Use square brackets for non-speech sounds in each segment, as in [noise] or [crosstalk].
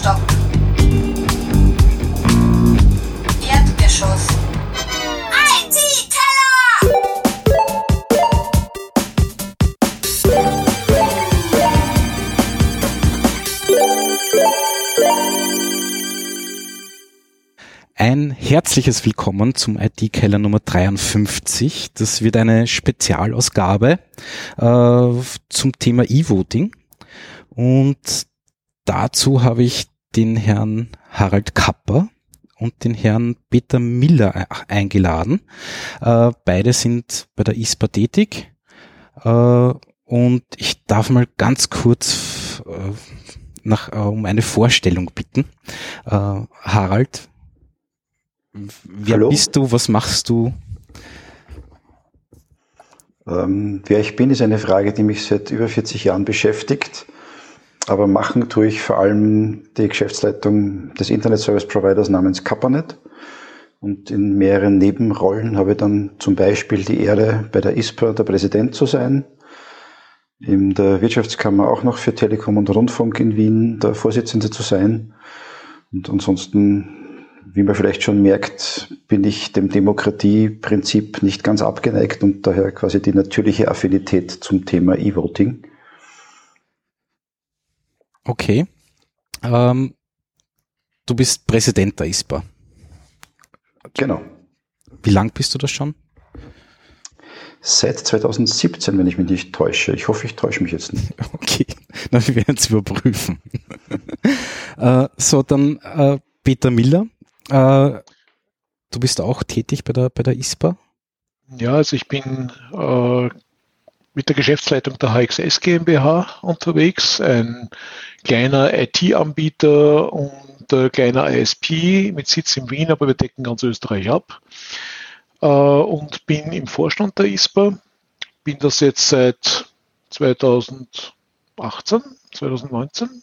Stock. Erdgeschoss. Ein herzliches Willkommen zum IT-Keller Nummer 53. Das wird eine Spezialausgabe äh, zum Thema E-Voting. Und dazu habe ich den Herrn Harald Kapper und den Herrn Peter Miller e- eingeladen. Äh, beide sind bei der ISPA tätig. Äh, und ich darf mal ganz kurz äh, nach, äh, um eine Vorstellung bitten. Äh, Harald, Wer Hallo? bist du? Was machst du? Ähm, wer ich bin, ist eine Frage, die mich seit über 40 Jahren beschäftigt. Aber machen tue ich vor allem die Geschäftsleitung des Internet Service Providers namens Kapanet. Und in mehreren Nebenrollen habe ich dann zum Beispiel die Ehre, bei der ISPA der Präsident zu sein. In der Wirtschaftskammer auch noch für Telekom und Rundfunk in Wien der Vorsitzende zu sein. Und ansonsten wie man vielleicht schon merkt, bin ich dem Demokratieprinzip nicht ganz abgeneigt und daher quasi die natürliche Affinität zum Thema E-Voting. Okay. Ähm, du bist Präsident der ISPA. Genau. Wie lang bist du das schon? Seit 2017, wenn ich mich nicht täusche. Ich hoffe, ich täusche mich jetzt nicht. [laughs] Okay, na, wir werden es überprüfen. [laughs] äh, so, dann äh, Peter Miller. Äh, du bist auch tätig bei der, bei der ISPA? Ja, also ich bin äh, mit der Geschäftsleitung der HXS GmbH unterwegs, ein kleiner IT-Anbieter und äh, kleiner ISP mit Sitz in Wien, aber wir decken ganz Österreich ab. Äh, und bin im Vorstand der ISPA, bin das jetzt seit 2018, 2019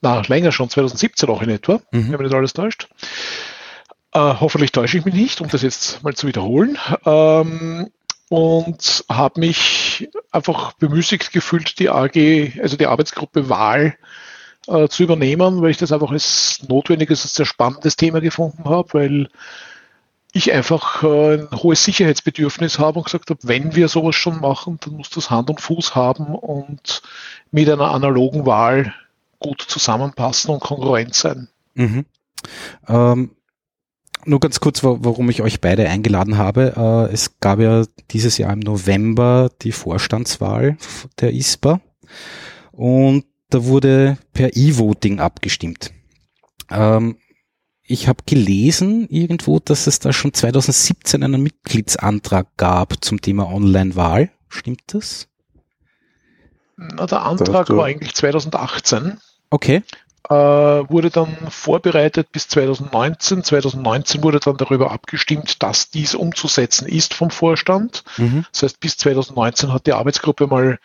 na, länger schon, 2017 auch in etwa, mhm. wenn mich nicht alles täuscht. Äh, hoffentlich täusche ich mich nicht, um das jetzt mal zu wiederholen. Ähm, und habe mich einfach bemüßigt gefühlt, die AG, also die Arbeitsgruppe Wahl äh, zu übernehmen, weil ich das einfach als notwendiges, als sehr spannendes Thema gefunden habe, weil ich einfach äh, ein hohes Sicherheitsbedürfnis habe und gesagt habe, wenn wir sowas schon machen, dann muss das Hand und Fuß haben und mit einer analogen Wahl gut zusammenpassen und kongruent sein. Mhm. Ähm, nur ganz kurz, warum ich euch beide eingeladen habe. Äh, es gab ja dieses Jahr im November die Vorstandswahl der ISPA und da wurde per E-Voting abgestimmt. Ähm, ich habe gelesen irgendwo, dass es da schon 2017 einen Mitgliedsantrag gab zum Thema Online-Wahl. Stimmt das? Na, der Antrag war eigentlich 2018. Okay. Äh, wurde dann vorbereitet bis 2019. 2019 wurde dann darüber abgestimmt, dass dies umzusetzen ist vom Vorstand. Mhm. Das heißt, bis 2019 hat die Arbeitsgruppe mal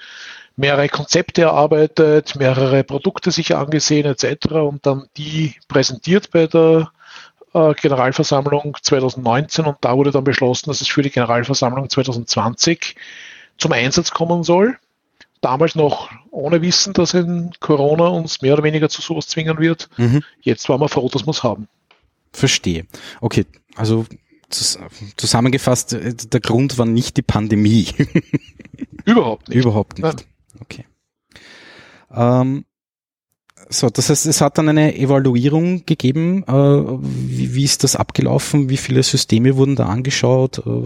mehrere Konzepte erarbeitet, mehrere Produkte sich angesehen etc. und dann die präsentiert bei der äh, Generalversammlung 2019 und da wurde dann beschlossen, dass es für die Generalversammlung 2020 zum Einsatz kommen soll damals noch ohne Wissen, dass in Corona uns mehr oder weniger zu sowas zwingen wird. Mhm. Jetzt waren wir froh, dass wir es haben. Verstehe. Okay, also zusammengefasst, äh, der Grund war nicht die Pandemie. [laughs] Überhaupt nicht. Überhaupt nicht. Nein. Okay. Ähm, so, das heißt, es hat dann eine Evaluierung gegeben. Äh, wie, wie, ist das abgelaufen? Wie viele Systeme wurden da angeschaut? Äh,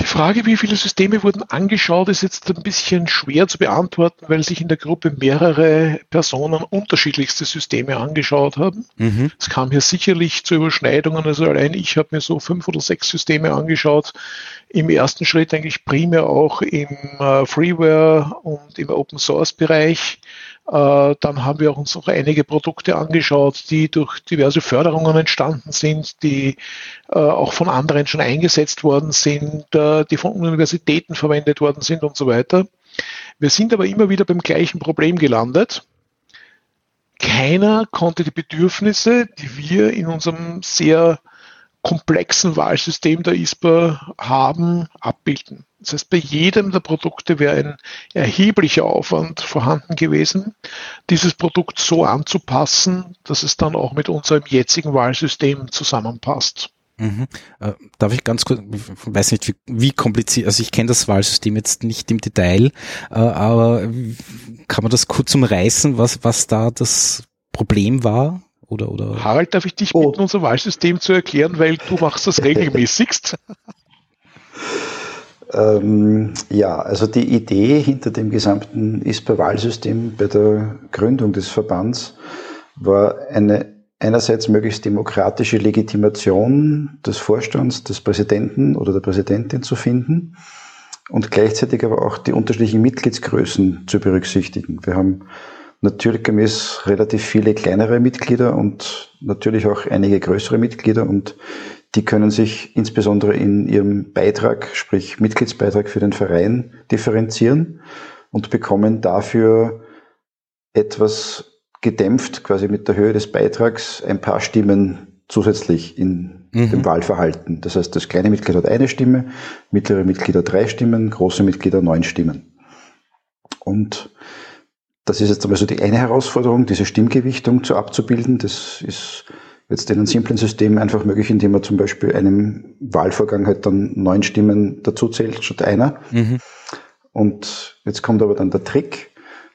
die Frage, wie viele Systeme wurden angeschaut, ist jetzt ein bisschen schwer zu beantworten, weil sich in der Gruppe mehrere Personen unterschiedlichste Systeme angeschaut haben. Mhm. Es kam hier sicherlich zu Überschneidungen. Also allein ich habe mir so fünf oder sechs Systeme angeschaut. Im ersten Schritt eigentlich primär auch im äh, Freeware und im Open Source Bereich. Äh, dann haben wir uns auch einige Produkte angeschaut, die durch diverse Förderungen entstanden sind, die äh, auch von anderen schon eingesetzt worden sind, äh, die von Universitäten verwendet worden sind und so weiter. Wir sind aber immer wieder beim gleichen Problem gelandet. Keiner konnte die Bedürfnisse, die wir in unserem sehr komplexen Wahlsystem der ISPA haben, abbilden. Das heißt, bei jedem der Produkte wäre ein erheblicher Aufwand vorhanden gewesen, dieses Produkt so anzupassen, dass es dann auch mit unserem jetzigen Wahlsystem zusammenpasst. Mhm. Äh, darf ich ganz kurz, ich weiß nicht, wie, wie kompliziert, also ich kenne das Wahlsystem jetzt nicht im Detail, äh, aber kann man das kurz umreißen, was, was da das Problem war? Oder, oder? Harald, darf ich dich oh. bitten, unser Wahlsystem zu erklären, weil du machst das [laughs] regelmäßigst? [laughs] ähm, ja, also die Idee hinter dem gesamten ISPA-Wahlsystem bei der Gründung des Verbands war eine einerseits möglichst demokratische Legitimation des Vorstands, des Präsidenten oder der Präsidentin zu finden und gleichzeitig aber auch die unterschiedlichen Mitgliedsgrößen zu berücksichtigen. Wir haben naturgemäß relativ viele kleinere Mitglieder und natürlich auch einige größere Mitglieder und die können sich insbesondere in ihrem Beitrag, sprich Mitgliedsbeitrag für den Verein differenzieren und bekommen dafür etwas gedämpft, quasi mit der Höhe des Beitrags, ein paar Stimmen zusätzlich in mhm. dem Wahlverhalten. Das heißt, das kleine Mitglied hat eine Stimme, mittlere Mitglieder drei Stimmen, große Mitglieder neun Stimmen. Und das ist jetzt einmal so die eine Herausforderung, diese Stimmgewichtung zu abzubilden. Das ist jetzt in einem simplen System einfach möglich, indem man zum Beispiel einem Wahlvorgang halt dann neun Stimmen dazu zählt statt einer. Mhm. Und jetzt kommt aber dann der Trick.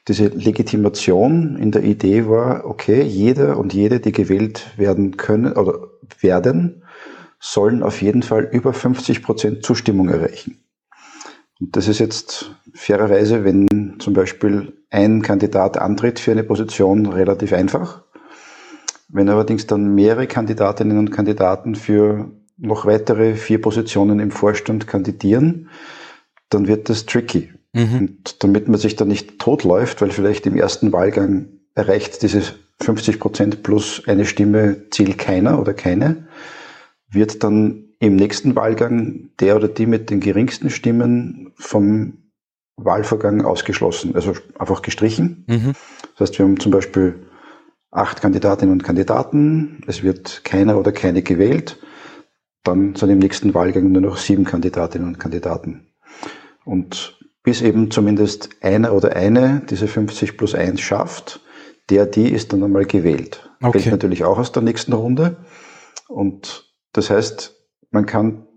Diese Legitimation in der Idee war, okay, jeder und jede, die gewählt werden können oder werden, sollen auf jeden Fall über 50 Prozent Zustimmung erreichen. Und das ist jetzt fairerweise, wenn zum Beispiel ein Kandidat antritt für eine Position, relativ einfach. Wenn allerdings dann mehrere Kandidatinnen und Kandidaten für noch weitere vier Positionen im Vorstand kandidieren, dann wird das tricky. Mhm. Und damit man sich dann nicht totläuft, weil vielleicht im ersten Wahlgang erreicht dieses 50 Prozent plus eine Stimme Ziel keiner oder keine, wird dann im nächsten Wahlgang der oder die mit den geringsten Stimmen vom Wahlvorgang ausgeschlossen, also einfach gestrichen. Mhm. Das heißt, wir haben zum Beispiel acht Kandidatinnen und Kandidaten, es wird keiner oder keine gewählt, dann sind im nächsten Wahlgang nur noch sieben Kandidatinnen und Kandidaten. Und bis eben zumindest einer oder eine diese 50 plus 1 schafft, der, die ist dann einmal gewählt. Okay. Fällt natürlich auch aus der nächsten Runde. Und das heißt, man kann,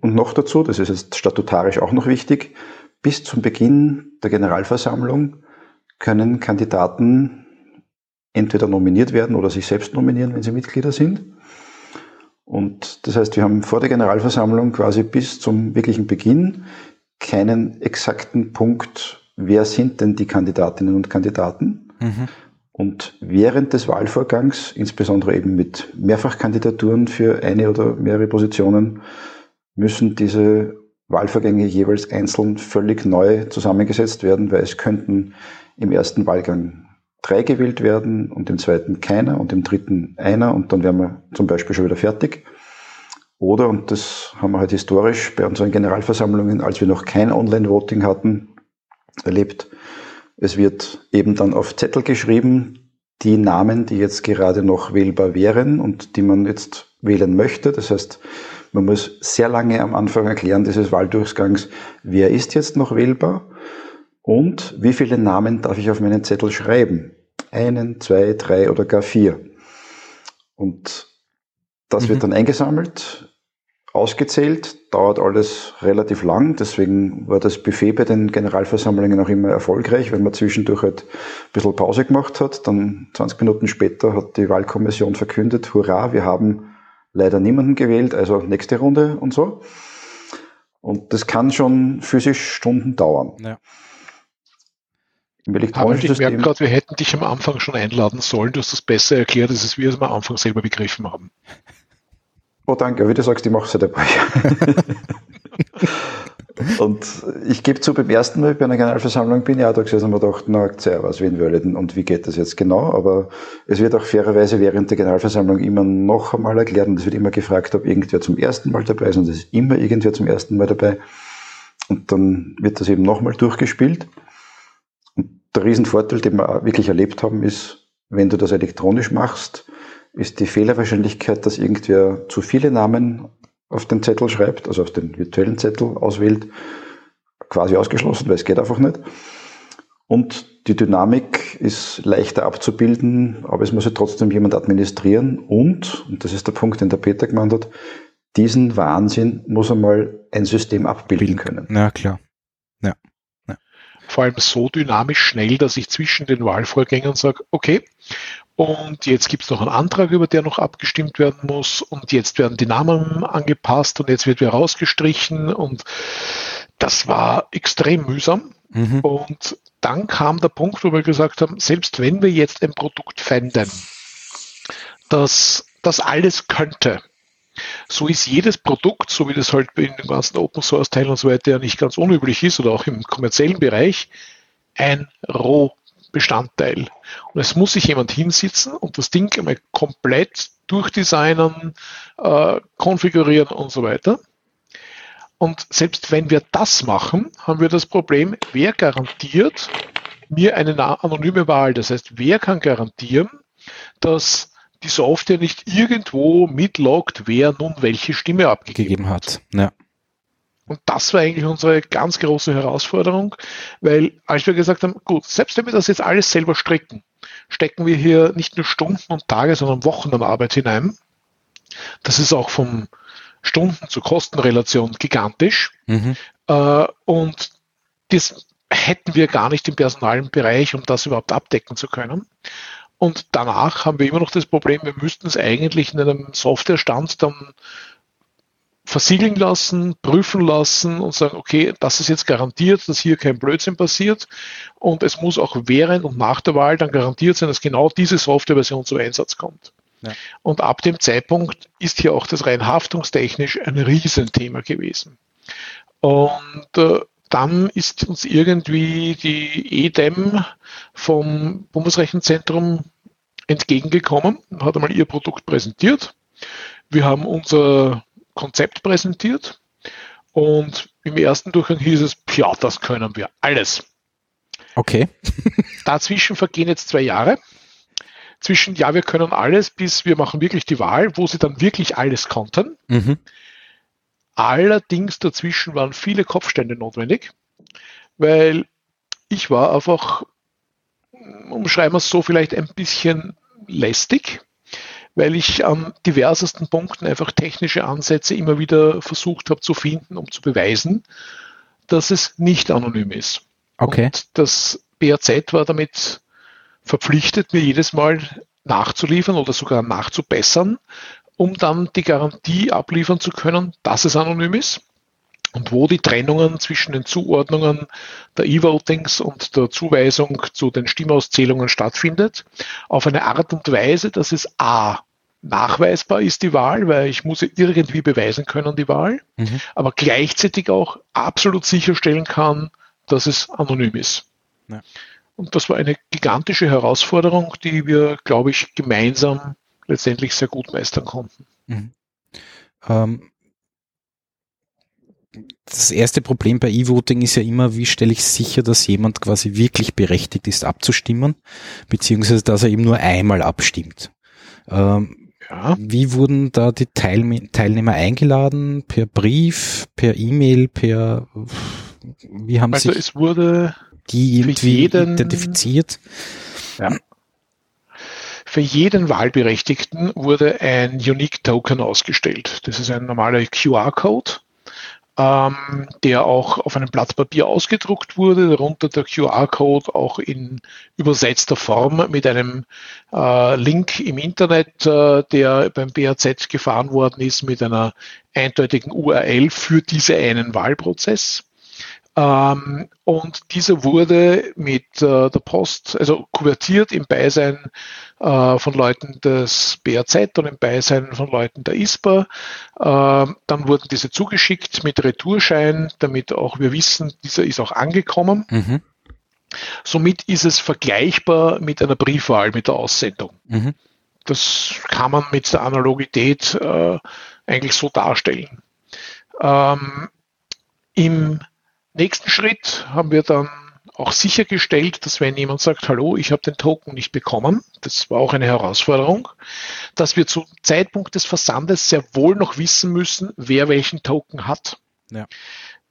und noch dazu, das ist jetzt statutarisch auch noch wichtig, bis zum Beginn der Generalversammlung können Kandidaten entweder nominiert werden oder sich selbst nominieren, wenn sie Mitglieder sind. Und das heißt, wir haben vor der Generalversammlung quasi bis zum wirklichen Beginn keinen exakten Punkt, wer sind denn die Kandidatinnen und Kandidaten. Mhm. Und während des Wahlvorgangs, insbesondere eben mit Mehrfachkandidaturen für eine oder mehrere Positionen, müssen diese Wahlvorgänge jeweils einzeln völlig neu zusammengesetzt werden, weil es könnten im ersten Wahlgang drei gewählt werden und im zweiten keiner und im dritten einer und dann wären wir zum Beispiel schon wieder fertig. Oder, und das haben wir halt historisch bei unseren Generalversammlungen, als wir noch kein Online-Voting hatten, erlebt, es wird eben dann auf Zettel geschrieben, die Namen, die jetzt gerade noch wählbar wären und die man jetzt wählen möchte. Das heißt, man muss sehr lange am Anfang erklären dieses Wahldurchgangs, wer ist jetzt noch wählbar und wie viele Namen darf ich auf meinen Zettel schreiben. Einen, zwei, drei oder gar vier. Und das mhm. wird dann eingesammelt ausgezählt, dauert alles relativ lang, deswegen war das Buffet bei den Generalversammlungen auch immer erfolgreich, wenn man zwischendurch halt ein bisschen Pause gemacht hat. Dann 20 Minuten später hat die Wahlkommission verkündet, hurra, wir haben leider niemanden gewählt, also nächste Runde und so. Und das kann schon physisch Stunden dauern. Ja. Im elektronischen Aber ich merke gerade, wir hätten dich am Anfang schon einladen sollen. Du hast das besser erklärt, als wir es am Anfang selber begriffen haben. Oh, danke. Wie du sagst, ich mache es ja dabei. und ich gebe zu, beim ersten Mal bei einer Generalversammlung bin ich auch da gesessen und mir gedacht, na, sehr was, wen wollen und wie geht das jetzt genau? Aber es wird auch fairerweise während der Generalversammlung immer noch einmal erklärt und es wird immer gefragt, ob irgendwer zum ersten Mal dabei ist und es ist immer irgendwer zum ersten Mal dabei. Und dann wird das eben nochmal durchgespielt. Der Riesenvorteil, den wir wirklich erlebt haben, ist, wenn du das elektronisch machst, ist die Fehlerwahrscheinlichkeit, dass irgendwer zu viele Namen auf den Zettel schreibt, also auf den virtuellen Zettel auswählt, quasi ausgeschlossen, weil es geht einfach nicht. Und die Dynamik ist leichter abzubilden, aber es muss ja trotzdem jemand administrieren. Und, und das ist der Punkt, den der Peter gemeint hat, diesen Wahnsinn muss einmal ein System abbilden können. Ja, klar. Vor allem so dynamisch schnell, dass ich zwischen den Wahlvorgängen sage, okay, und jetzt gibt es noch einen Antrag, über der noch abgestimmt werden muss. Und jetzt werden die Namen angepasst und jetzt wird wieder rausgestrichen. Und das war extrem mühsam. Mhm. Und dann kam der Punkt, wo wir gesagt haben, selbst wenn wir jetzt ein Produkt fänden, das das alles könnte, so ist jedes Produkt, so wie das halt in den ganzen Open Source Teilen und so weiter ja nicht ganz unüblich ist oder auch im kommerziellen Bereich, ein Rohbestandteil. Und es muss sich jemand hinsitzen und das Ding einmal komplett durchdesignen, äh, konfigurieren und so weiter. Und selbst wenn wir das machen, haben wir das Problem, wer garantiert mir eine anonyme Wahl? Das heißt, wer kann garantieren, dass die Software nicht irgendwo mitloggt, wer nun welche Stimme abgegeben hat? Ja. Und das war eigentlich unsere ganz große Herausforderung, weil als wir gesagt haben, gut, selbst wenn wir das jetzt alles selber stricken, stecken wir hier nicht nur Stunden und Tage, sondern Wochen an Arbeit hinein. Das ist auch vom Stunden zu Kostenrelation gigantisch. Mhm. Äh, und das hätten wir gar nicht im personalen Bereich, um das überhaupt abdecken zu können. Und danach haben wir immer noch das Problem, wir müssten es eigentlich in einem Softwarestand dann versiegeln lassen, prüfen lassen und sagen, okay, das ist jetzt garantiert, dass hier kein Blödsinn passiert und es muss auch während und nach der Wahl dann garantiert sein, dass genau diese Softwareversion zum Einsatz kommt. Ja. Und ab dem Zeitpunkt ist hier auch das rein haftungstechnisch ein Riesenthema gewesen. Und äh, dann ist uns irgendwie die EDEM vom Bundesrechenzentrum entgegengekommen und hat einmal ihr Produkt präsentiert. Wir haben unser Konzept präsentiert und im ersten Durchgang hieß es, ja, das können wir alles. Okay. [laughs] Dazwischen vergehen jetzt zwei Jahre zwischen, ja, wir können alles, bis wir machen wirklich die Wahl, wo sie dann wirklich alles konnten. Mhm. Allerdings dazwischen waren viele Kopfstände notwendig, weil ich war einfach, umschreiben wir es so, vielleicht ein bisschen lästig, weil ich an diversesten Punkten einfach technische Ansätze immer wieder versucht habe zu finden, um zu beweisen, dass es nicht anonym ist. Okay. Und das BAZ war damit verpflichtet, mir jedes Mal nachzuliefern oder sogar nachzubessern, um dann die Garantie abliefern zu können, dass es anonym ist und wo die Trennungen zwischen den Zuordnungen der E-Votings und der Zuweisung zu den Stimmauszählungen stattfindet, auf eine Art und Weise, dass es A nachweisbar ist die Wahl, weil ich muss irgendwie beweisen können die Wahl, mhm. aber gleichzeitig auch absolut sicherstellen kann, dass es anonym ist. Ja. Und das war eine gigantische Herausforderung, die wir, glaube ich, gemeinsam letztendlich sehr gut meistern konnten. Mhm. Ähm, das erste Problem bei E-Voting ist ja immer, wie stelle ich sicher, dass jemand quasi wirklich berechtigt ist abzustimmen, beziehungsweise dass er eben nur einmal abstimmt. Ähm, ja. Wie wurden da die Teilnehmer eingeladen? Per Brief, per E-Mail, per wie haben also sich es wurde die irgendwie jeden, identifiziert. Ja. Für jeden Wahlberechtigten wurde ein Unique Token ausgestellt. Das ist ein normaler QR-Code, ähm, der auch auf einem Blatt Papier ausgedruckt wurde, darunter der QR-Code auch in übersetzter Form mit einem äh, Link im Internet, äh, der beim BAZ gefahren worden ist, mit einer eindeutigen URL für diesen einen Wahlprozess. Ähm, und dieser wurde mit äh, der Post, also kuvertiert im Beisein äh, von Leuten des BAZ und im Beisein von Leuten der ISPA. Äh, dann wurden diese zugeschickt mit Retourschein, damit auch wir wissen, dieser ist auch angekommen. Mhm. Somit ist es vergleichbar mit einer Briefwahl, mit der Aussendung. Mhm. Das kann man mit der Analogität äh, eigentlich so darstellen. Ähm, Im Nächsten Schritt haben wir dann auch sichergestellt, dass wenn jemand sagt, hallo, ich habe den Token nicht bekommen, das war auch eine Herausforderung, dass wir zum Zeitpunkt des Versandes sehr wohl noch wissen müssen, wer welchen Token hat. Ja.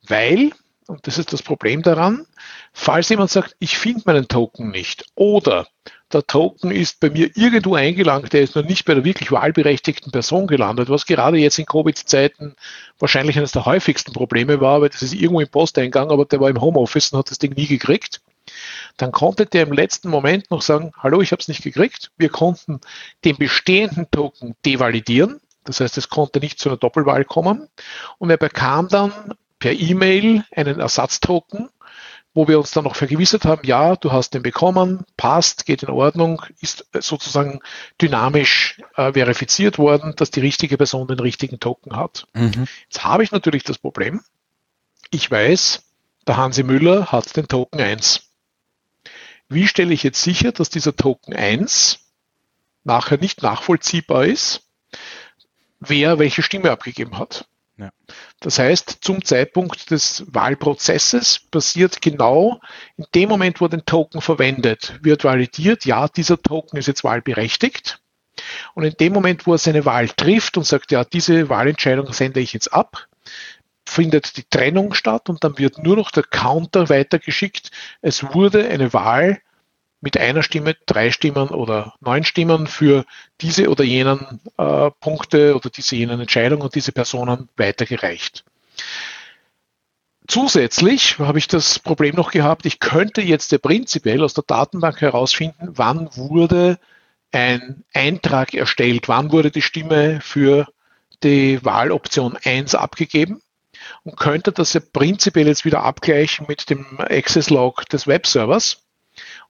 Weil und das ist das Problem daran, falls jemand sagt, ich finde meinen Token nicht oder der Token ist bei mir irgendwo eingelangt, der ist noch nicht bei der wirklich wahlberechtigten Person gelandet, was gerade jetzt in Covid-Zeiten wahrscheinlich eines der häufigsten Probleme war, weil das ist irgendwo im Posteingang, aber der war im Homeoffice und hat das Ding nie gekriegt. Dann konnte der im letzten Moment noch sagen, hallo, ich habe es nicht gekriegt. Wir konnten den bestehenden Token devalidieren. Das heißt, es konnte nicht zu einer Doppelwahl kommen. Und er bekam dann per E-Mail einen Ersatztoken, wo wir uns dann noch vergewissert haben, ja, du hast den bekommen, passt, geht in Ordnung, ist sozusagen dynamisch äh, verifiziert worden, dass die richtige Person den richtigen Token hat. Mhm. Jetzt habe ich natürlich das Problem, ich weiß, der Hansi Müller hat den Token 1. Wie stelle ich jetzt sicher, dass dieser Token 1 nachher nicht nachvollziehbar ist, wer welche Stimme abgegeben hat? Ja. Das heißt, zum Zeitpunkt des Wahlprozesses passiert genau in dem Moment, wo den Token verwendet, wird validiert, ja, dieser Token ist jetzt wahlberechtigt. Und in dem Moment, wo er seine Wahl trifft und sagt, ja, diese Wahlentscheidung sende ich jetzt ab, findet die Trennung statt und dann wird nur noch der Counter weitergeschickt. Es wurde eine Wahl mit einer Stimme, drei Stimmen oder neun Stimmen für diese oder jenen äh, Punkte oder diese jenen Entscheidungen und diese Personen weitergereicht. Zusätzlich habe ich das Problem noch gehabt, ich könnte jetzt prinzipiell aus der Datenbank herausfinden, wann wurde ein Eintrag erstellt, wann wurde die Stimme für die Wahloption 1 abgegeben und könnte das ja prinzipiell jetzt wieder abgleichen mit dem Access Log des Webservers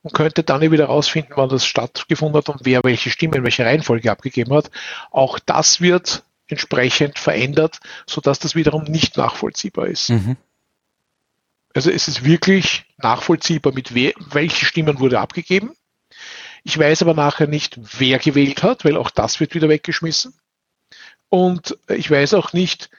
und könnte dann wieder herausfinden, wann das stattgefunden hat und wer welche Stimme in welcher Reihenfolge abgegeben hat. Auch das wird entsprechend verändert, sodass das wiederum nicht nachvollziehbar ist. Mhm. Also es ist wirklich nachvollziehbar, mit wer, welche Stimmen wurde abgegeben. Ich weiß aber nachher nicht, wer gewählt hat, weil auch das wird wieder weggeschmissen. Und ich weiß auch nicht,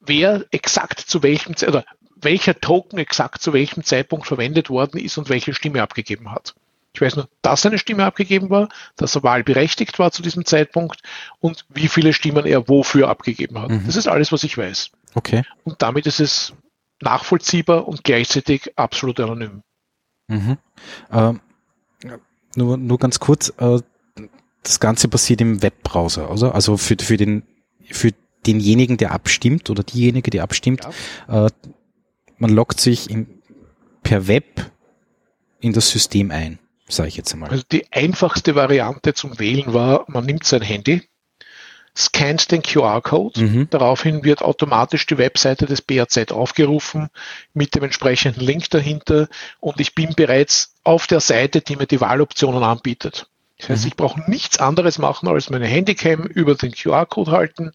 wer exakt zu welchem, oder welcher Token exakt zu welchem Zeitpunkt verwendet worden ist und welche Stimme abgegeben hat. Ich weiß nur, dass eine Stimme abgegeben war, dass er wahlberechtigt war zu diesem Zeitpunkt und wie viele Stimmen er wofür abgegeben hat. Mhm. Das ist alles, was ich weiß. Okay. Und damit ist es nachvollziehbar und gleichzeitig absolut anonym. Mhm. Ähm, nur, nur ganz kurz, äh, das Ganze passiert im Webbrowser, also, also für, für den, für denjenigen, der abstimmt oder diejenige, die abstimmt, ja. äh, man loggt sich im, per Web in das System ein, sage ich jetzt einmal. Also die einfachste Variante zum Wählen war, man nimmt sein Handy, scannt den QR-Code, mhm. daraufhin wird automatisch die Webseite des BAZ aufgerufen mit dem entsprechenden Link dahinter und ich bin bereits auf der Seite, die mir die Wahloptionen anbietet. Das heißt, mhm. ich brauche nichts anderes machen, als meine Handycam über den QR-Code halten,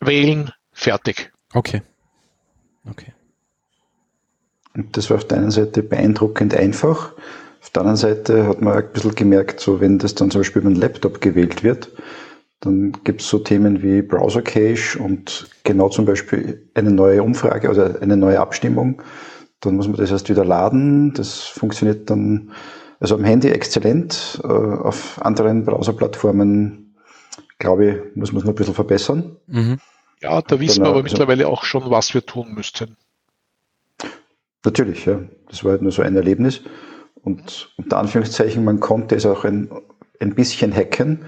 wählen, fertig. Okay. Okay. Und das war auf der einen Seite beeindruckend einfach. Auf der anderen Seite hat man ein bisschen gemerkt, so wenn das dann zum Beispiel über einen Laptop gewählt wird, dann gibt es so Themen wie Browser Cache und genau zum Beispiel eine neue Umfrage oder eine neue Abstimmung. Dann muss man das erst wieder laden. Das funktioniert dann also am Handy exzellent. Äh, auf anderen Browserplattformen, glaube ich, muss man es noch ein bisschen verbessern. Mhm. Ja, da wissen wir aber also, mittlerweile auch schon, was wir tun müssten. Natürlich, ja. Das war halt nur so ein Erlebnis. Und unter Anführungszeichen, man konnte es auch ein, ein bisschen hacken,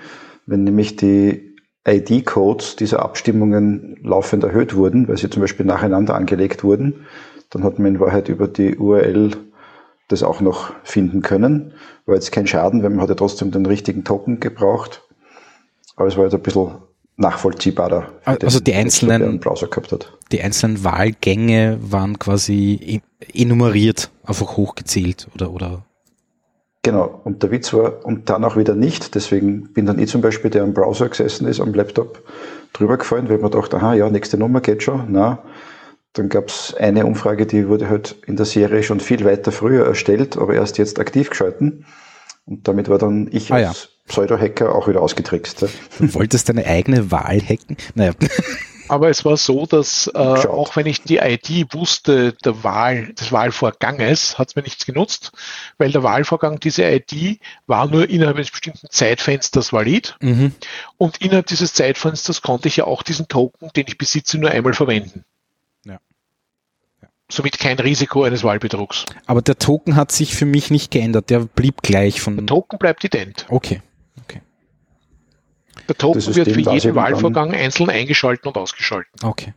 wenn nämlich die ID-Codes dieser Abstimmungen laufend erhöht wurden, weil sie zum Beispiel nacheinander angelegt wurden. Dann hat man in Wahrheit über die URL das auch noch finden können. War jetzt kein Schaden, weil man hat ja trotzdem den richtigen Token gebraucht. Aber es war jetzt ein bisschen nachvollziehbarer. Also die einzelnen, Browser gehabt hat. die einzelnen Wahlgänge waren quasi enumeriert, einfach hochgezählt oder, oder? Genau. Und der Witz war, und dann auch wieder nicht. Deswegen bin dann ich zum Beispiel, der am Browser gesessen ist, am Laptop, drüber gefallen, weil man dachte, aha, ja, nächste Nummer geht schon. Na, dann gab es eine Umfrage, die wurde halt in der Serie schon viel weiter früher erstellt, aber erst jetzt aktiv geschalten. Und damit war dann ich ah, als ja. Pseudo-Hacker auch wieder ausgetrickst. [laughs] Du wolltest deine eigene Wahl hacken? Naja. [laughs] Aber es war so, dass äh, auch wenn ich die ID wusste der Wahl, des Wahlvorganges, hat es mir nichts genutzt, weil der Wahlvorgang, diese ID war nur innerhalb eines bestimmten Zeitfensters valid. Mhm. Und innerhalb dieses Zeitfensters konnte ich ja auch diesen Token, den ich besitze, nur einmal verwenden. Ja. ja. somit kein Risiko eines Wahlbetrugs. Aber der Token hat sich für mich nicht geändert, der blieb gleich von. Der Token bleibt ident. Okay. Der Token wird für jeden Wahlvorgang einzeln eingeschalten und ausgeschalten. Okay.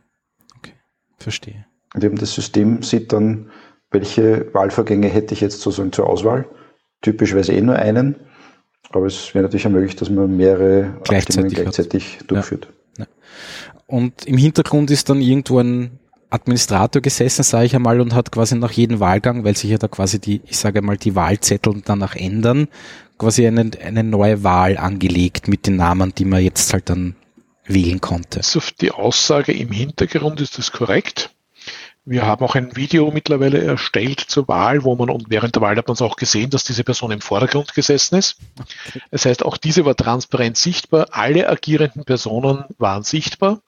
Okay. Verstehe. Und eben das System sieht dann, welche Wahlvorgänge hätte ich jetzt sozusagen zur Auswahl. Typischerweise eh nur einen. Aber es wäre natürlich auch möglich, dass man mehrere gleichzeitig, gleichzeitig durchführt. Ja. Ja. Und im Hintergrund ist dann irgendwo ein Administrator gesessen, sage ich einmal, und hat quasi nach jedem Wahlgang, weil sich ja da quasi die, ich sage mal, die Wahlzettel danach ändern, quasi eine, eine neue Wahl angelegt mit den Namen, die man jetzt halt dann wählen konnte. Also die Aussage im Hintergrund ist das korrekt. Wir haben auch ein Video mittlerweile erstellt zur Wahl, wo man, und während der Wahl hat man es auch gesehen, dass diese Person im Vordergrund gesessen ist. Das heißt, auch diese war transparent sichtbar. Alle agierenden Personen waren sichtbar,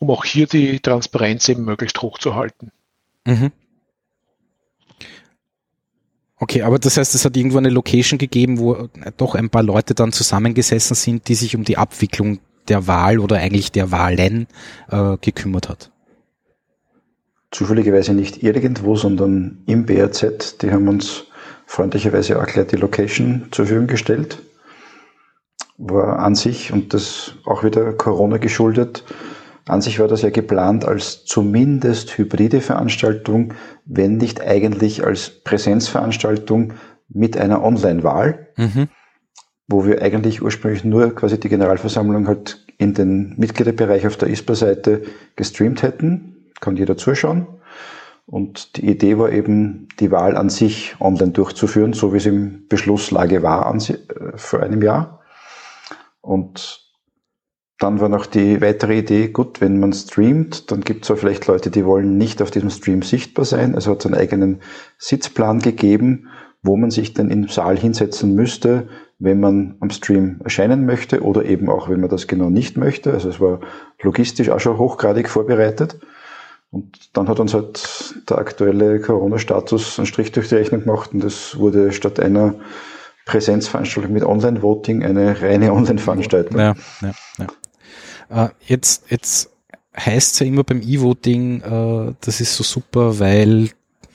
um auch hier die Transparenz eben möglichst hoch zu halten. Mhm. Okay, aber das heißt, es hat irgendwo eine Location gegeben, wo doch ein paar Leute dann zusammengesessen sind, die sich um die Abwicklung der Wahl oder eigentlich der Wahlen äh, gekümmert hat. Zufälligerweise nicht irgendwo, sondern im BRZ. Die haben uns freundlicherweise auch gleich die Location zur Verfügung gestellt. War an sich, und das auch wieder Corona geschuldet, an sich war das ja geplant als zumindest hybride Veranstaltung, wenn nicht eigentlich als Präsenzveranstaltung mit einer Online-Wahl, mhm. wo wir eigentlich ursprünglich nur quasi die Generalversammlung halt in den Mitgliederbereich auf der ISPA-Seite gestreamt hätten. Kann jeder zuschauen. Und die Idee war eben, die Wahl an sich online durchzuführen, so wie es im Beschlusslage war an, äh, vor einem Jahr. Und dann war noch die weitere Idee, gut, wenn man streamt, dann gibt es vielleicht Leute, die wollen nicht auf diesem Stream sichtbar sein. Also hat es einen eigenen Sitzplan gegeben, wo man sich dann im Saal hinsetzen müsste, wenn man am Stream erscheinen möchte oder eben auch, wenn man das genau nicht möchte. Also es war logistisch auch schon hochgradig vorbereitet. Und dann hat uns halt der aktuelle Corona-Status einen Strich durch die Rechnung gemacht und es wurde statt einer Präsenzveranstaltung mit Online-Voting eine reine Online-Veranstaltung. Ja, ja, ja. Äh, jetzt, jetzt heißt es ja immer beim E-Voting, äh, das ist so super, weil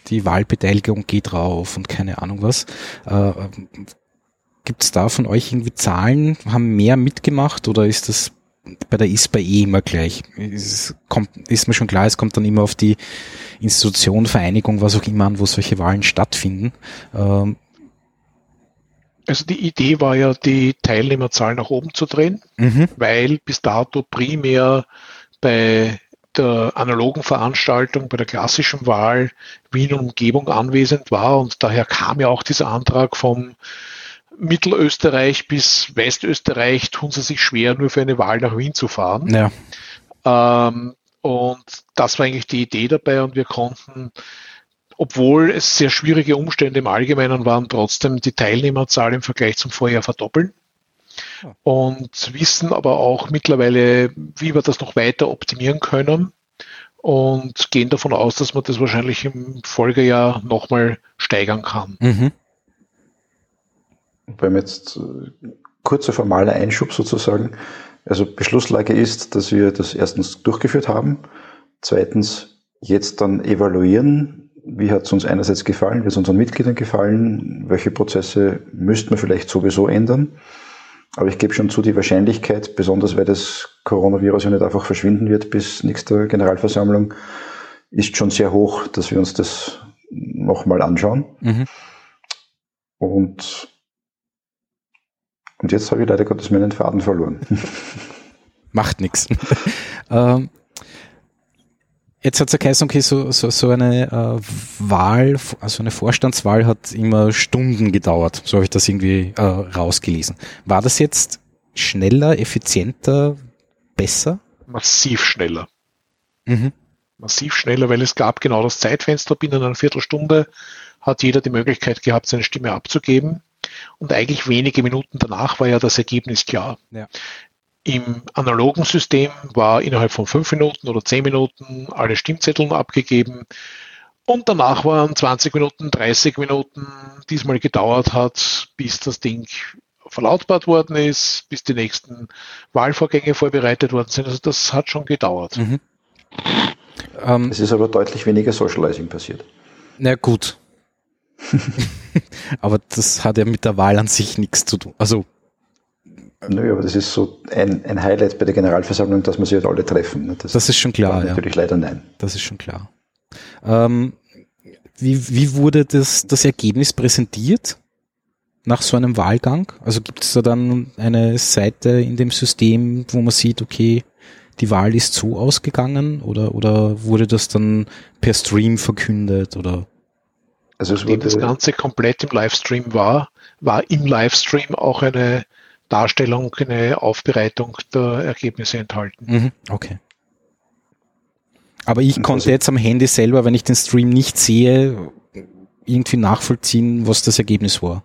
die Wahlbeteiligung geht rauf und keine Ahnung was. Äh, Gibt es da von euch irgendwie Zahlen? Haben mehr mitgemacht oder ist das bei der ISPA eh immer gleich? Es kommt, ist mir schon klar, es kommt dann immer auf die Institution, Vereinigung, was auch immer an, wo solche Wahlen stattfinden. Ähm, also die Idee war ja, die Teilnehmerzahl nach oben zu drehen, mhm. weil bis dato primär bei der analogen Veranstaltung, bei der klassischen Wahl Wien und Umgebung anwesend war und daher kam ja auch dieser Antrag vom Mittelösterreich bis Westösterreich tun sie sich schwer, nur für eine Wahl nach Wien zu fahren. Ja. Ähm, und das war eigentlich die Idee dabei und wir konnten obwohl es sehr schwierige Umstände im Allgemeinen waren, trotzdem die Teilnehmerzahl im Vergleich zum Vorjahr verdoppeln. Und wissen aber auch mittlerweile, wie wir das noch weiter optimieren können und gehen davon aus, dass man das wahrscheinlich im Folgejahr nochmal steigern kann. Mhm. Beim jetzt äh, kurzer formaler Einschub sozusagen. Also Beschlusslage ist, dass wir das erstens durchgeführt haben, zweitens jetzt dann evaluieren, wie hat es uns einerseits gefallen, wie hat es unseren Mitgliedern gefallen, welche Prozesse müssten wir vielleicht sowieso ändern. Aber ich gebe schon zu, die Wahrscheinlichkeit, besonders weil das Coronavirus ja nicht einfach verschwinden wird bis nächster Generalversammlung, ist schon sehr hoch, dass wir uns das nochmal anschauen. Mhm. Und, und jetzt habe ich leider Gottes meinen Faden verloren. Macht nichts. [laughs] Ähm, Jetzt hat es ja geheißen, okay, so, so, so eine äh, Wahl, also eine Vorstandswahl hat immer Stunden gedauert. So habe ich das irgendwie äh, rausgelesen. War das jetzt schneller, effizienter, besser? Massiv schneller. Mhm. Massiv schneller, weil es gab genau das Zeitfenster. Binnen einer Viertelstunde hat jeder die Möglichkeit gehabt, seine Stimme abzugeben. Und eigentlich wenige Minuten danach war ja das Ergebnis klar. Ja. Im analogen System war innerhalb von fünf Minuten oder zehn Minuten alle Stimmzettel abgegeben und danach waren 20 Minuten, 30 Minuten, diesmal gedauert hat, bis das Ding verlautbart worden ist, bis die nächsten Wahlvorgänge vorbereitet worden sind. Also das hat schon gedauert. Mhm. Ähm, es ist aber deutlich weniger Socializing passiert. Na gut. [laughs] aber das hat ja mit der Wahl an sich nichts zu tun. Also Nö, aber das ist so ein, ein Highlight bei der Generalversammlung, dass man sich halt alle treffen. Ne? Das, das, ist schon klar. Ja. Natürlich leider nein. Das ist schon klar. Ähm, wie, wie wurde das, das Ergebnis präsentiert nach so einem Wahlgang? Also gibt es da dann eine Seite in dem System, wo man sieht, okay, die Wahl ist so ausgegangen oder, oder wurde das dann per Stream verkündet oder? Also es wurde das Ganze komplett im Livestream war, war im Livestream auch eine Darstellung, eine Aufbereitung der Ergebnisse enthalten. Mhm, okay. Aber ich konnte jetzt am Handy selber, wenn ich den Stream nicht sehe, irgendwie nachvollziehen, was das Ergebnis war.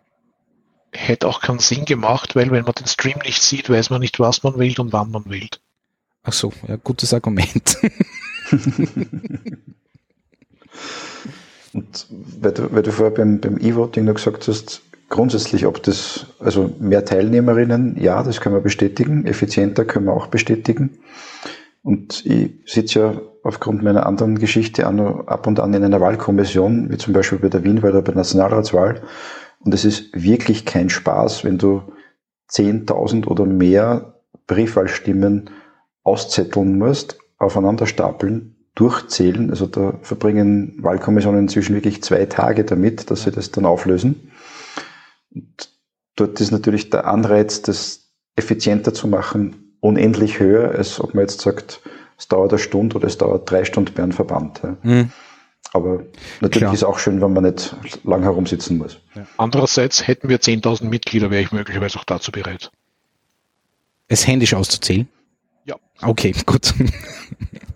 Hätte auch keinen Sinn gemacht, weil wenn man den Stream nicht sieht, weiß man nicht, was man wählt und wann man wählt. Ach so, ja, gutes Argument. [laughs] und weil du, weil du vorher beim, beim E-Voting noch gesagt hast, grundsätzlich, ob das, also mehr Teilnehmerinnen, ja, das können wir bestätigen. Effizienter können wir auch bestätigen. Und ich sitze ja aufgrund meiner anderen Geschichte noch ab und an in einer Wahlkommission, wie zum Beispiel bei der Wienwahl oder bei der Nationalratswahl. Und es ist wirklich kein Spaß, wenn du 10.000 oder mehr Briefwahlstimmen auszetteln musst, aufeinander stapeln, durchzählen. Also da verbringen Wahlkommissionen inzwischen wirklich zwei Tage damit, dass sie das dann auflösen. Und dort ist natürlich der Anreiz, das effizienter zu machen, unendlich höher, als ob man jetzt sagt, es dauert eine Stunde oder es dauert drei Stunden bei einem Verband. Ja. Mhm. Aber natürlich Klar. ist auch schön, wenn man nicht lang herumsitzen muss. Andererseits hätten wir 10.000 Mitglieder, wäre ich möglicherweise auch dazu bereit. Es händisch auszuzählen? Ja. Okay, gut.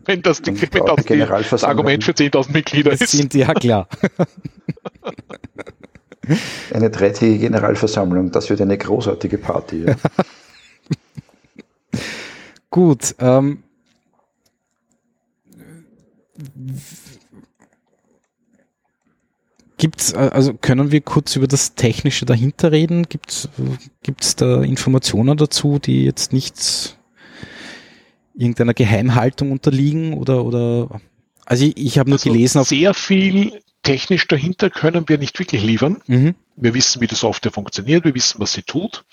Wenn das, die, wenn das, die, das Argument für 10.000 Mitglieder ist. Sind, ja, klar. [laughs] Eine dreitägige Generalversammlung, das wird eine großartige Party. Ja. [laughs] Gut. Ähm, gibt's, äh, also können wir kurz über das Technische dahinter reden? Gibt es da Informationen dazu, die jetzt nicht irgendeiner Geheimhaltung unterliegen oder, oder also ich, ich habe nur also gelesen auf sehr viel technisch dahinter können wir nicht wirklich liefern. Mhm. Wir wissen, wie die Software funktioniert, wir wissen, was sie tut.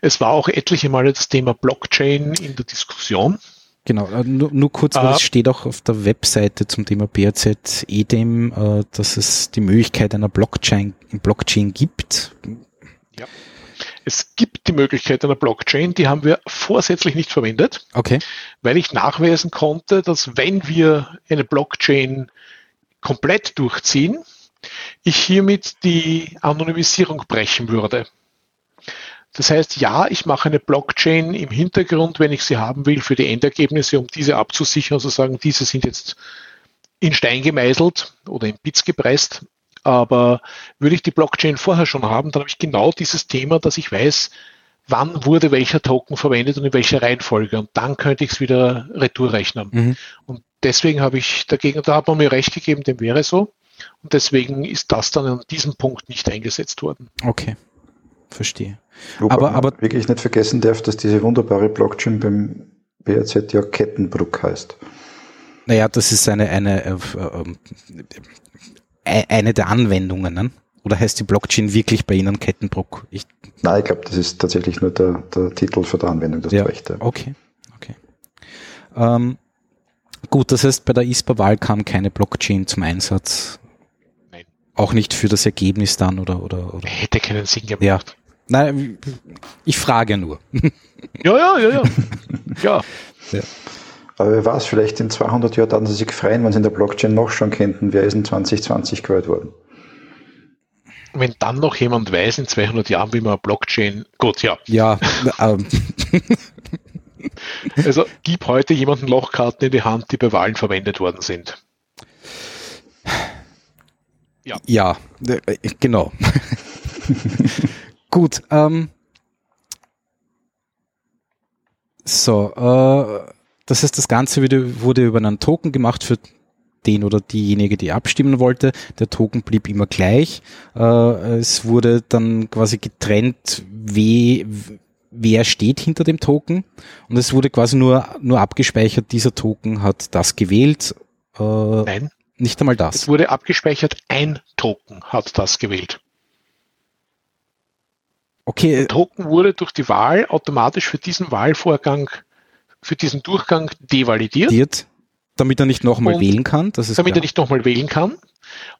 Es war auch etliche Male das Thema Blockchain in der Diskussion. Genau, äh, nur, nur kurz, weil uh, es steht auch auf der Webseite zum Thema BRZ EDEM, äh, dass es die Möglichkeit einer Blockchain, Blockchain gibt. Ja. Es gibt die Möglichkeit einer Blockchain, die haben wir vorsätzlich nicht verwendet, okay. weil ich nachweisen konnte, dass wenn wir eine Blockchain komplett durchziehen, ich hiermit die Anonymisierung brechen würde. Das heißt, ja, ich mache eine Blockchain im Hintergrund, wenn ich sie haben will, für die Endergebnisse, um diese abzusichern, also sagen, diese sind jetzt in Stein gemeißelt oder in Bits gepresst. Aber würde ich die Blockchain vorher schon haben, dann habe ich genau dieses Thema, dass ich weiß, wann wurde welcher Token verwendet und in welcher Reihenfolge. Und dann könnte ich es wieder retour rechnen. Mhm. Und deswegen habe ich dagegen, da hat man mir recht gegeben, dem wäre so. Und deswegen ist das dann an diesem Punkt nicht eingesetzt worden. Okay, verstehe. Wobei aber, aber wirklich nicht vergessen darf, dass diese wunderbare Blockchain beim BRZ ja Kettenbruck heißt. Naja, das ist eine, eine, äh, äh, eine der Anwendungen. Ne? Oder heißt die Blockchain wirklich bei Ihnen Kettenbruck? Ich Nein, ich glaube, das ist tatsächlich nur der, der Titel für die Anwendung, das ja, Recht. Okay, okay. Ähm, gut, das heißt, bei der ISPA-Wahl kam keine Blockchain zum Einsatz. Nein. Auch nicht für das Ergebnis dann oder oder, oder? Hätte keinen Sinn gemacht. Ja. Nein, ich frage nur. [laughs] Ja, ja, ja, ja. ja. ja. Aber wer weiß, vielleicht in 200 Jahren dann sie sich freuen, wenn sie in der Blockchain noch schon könnten, wer ist in 2020 gewählt worden wenn dann noch jemand weiß in 200 Jahren, wie man Blockchain, gut, ja. Ja. [laughs] Ähm. [laughs] also gib heute jemanden Lochkarten in die Hand, die bei Wahlen verwendet worden sind. Ja. Ja, äh, genau. [laughs] Gut. Ähm, so, äh, das heißt, das Ganze wurde, wurde über einen Token gemacht für den oder diejenige, die abstimmen wollte. Der Token blieb immer gleich. Äh, es wurde dann quasi getrennt, wie, wer steht hinter dem Token. Und es wurde quasi nur, nur abgespeichert, dieser Token hat das gewählt Äh, Nein, nicht einmal es das. wurde abgespeichert, ein Token hat das gewählt. Okay, Token wurde durch die Wahl automatisch für diesen Wahlvorgang, für diesen Durchgang devalidiert, diert, damit er nicht nochmal wählen kann. Damit er klar. nicht nochmal wählen kann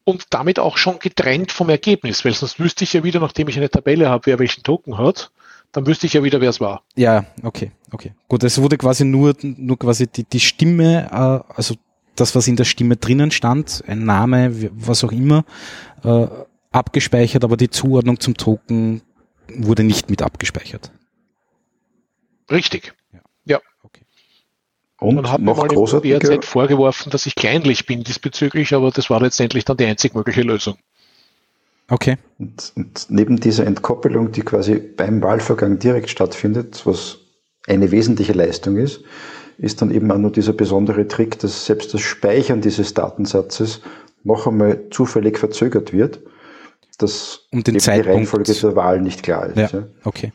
und damit auch schon getrennt vom Ergebnis, weil sonst wüsste ich ja wieder, nachdem ich eine Tabelle habe, wer welchen Token hat, dann wüsste ich ja wieder, wer es war. Ja, okay, okay. Gut, es wurde quasi nur, nur quasi die, die Stimme, äh, also das, was in der Stimme drinnen stand, ein Name, was auch immer, äh, abgespeichert, aber die Zuordnung zum Token wurde nicht mit abgespeichert. Richtig. Und Man hat mir noch mal im großartiger, BRZ vorgeworfen, dass ich kleinlich bin diesbezüglich, aber das war letztendlich dann die einzig mögliche Lösung. Okay. Und, und neben dieser Entkoppelung, die quasi beim Wahlvorgang direkt stattfindet, was eine wesentliche Leistung ist, ist dann eben auch nur dieser besondere Trick, dass selbst das Speichern dieses Datensatzes noch einmal zufällig verzögert wird, dass Um den die Reihenfolge der Wahl nicht klar ist. Ja, Ja. okay.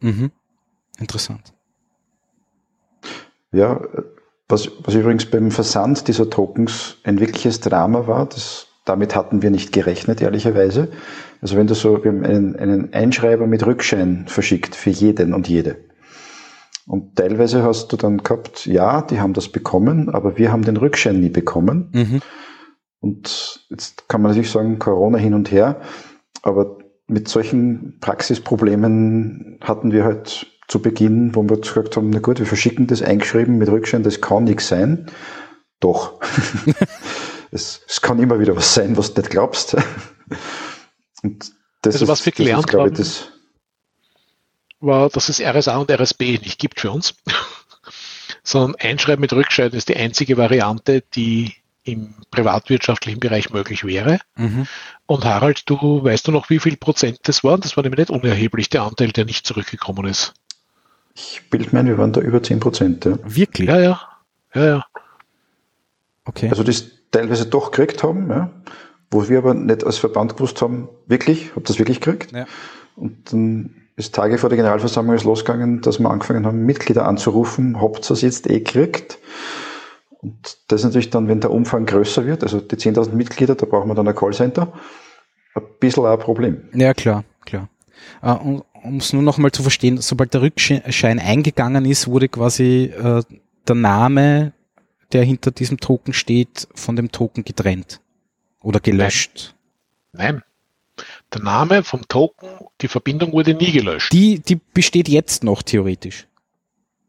Mhm. Interessant. Ja, was, was übrigens beim Versand dieser Tokens ein wirkliches Drama war, das, damit hatten wir nicht gerechnet, ehrlicherweise. Also wenn du so, wir haben einen, einen Einschreiber mit Rückschein verschickt für jeden und jede. Und teilweise hast du dann gehabt, ja, die haben das bekommen, aber wir haben den Rückschein nie bekommen. Mhm. Und jetzt kann man natürlich sagen, Corona hin und her, aber mit solchen Praxisproblemen hatten wir halt zu Beginn, wo wir gesagt haben, na gut, wir verschicken das eingeschrieben mit Rückschein, das kann nichts sein. Doch. [laughs] es, es kann immer wieder was sein, was du nicht glaubst. [laughs] Und das Also was wir das ist, gelernt glaube ich, haben- das, War, dass es RSA und RSB nicht gibt für uns, [laughs] sondern Einschreiben mit Rückscheiden ist die einzige Variante, die im privatwirtschaftlichen Bereich möglich wäre. Mhm. Und Harald, du weißt du noch, wie viel Prozent das waren? Das war nämlich nicht unerheblich, der Anteil, der nicht zurückgekommen ist. ich bilde mein, wir waren da über 10 Prozent. Ja. Wirklich? Ja, ja. Ja, ja. Okay. Also das teilweise doch gekriegt haben, ja, wo wir aber nicht als Verband gewusst haben, wirklich, hab das wirklich gekriegt. Ja. Und dann ist Tage vor der Generalversammlung ist losgegangen, dass wir angefangen haben, Mitglieder anzurufen, habt ihr es jetzt eh gekriegt? Und das ist natürlich dann, wenn der Umfang größer wird, also die 10.000 Mitglieder, da brauchen wir dann ein Callcenter, ein bisschen ein Problem. Ja, klar, klar. Äh, um es nur noch mal zu verstehen, sobald der Rückschein eingegangen ist, wurde quasi äh, der Name, der hinter diesem Token steht, von dem Token getrennt oder gelöscht. Nein. Der Name vom Token, die Verbindung wurde nie gelöscht. Die, die besteht jetzt noch theoretisch.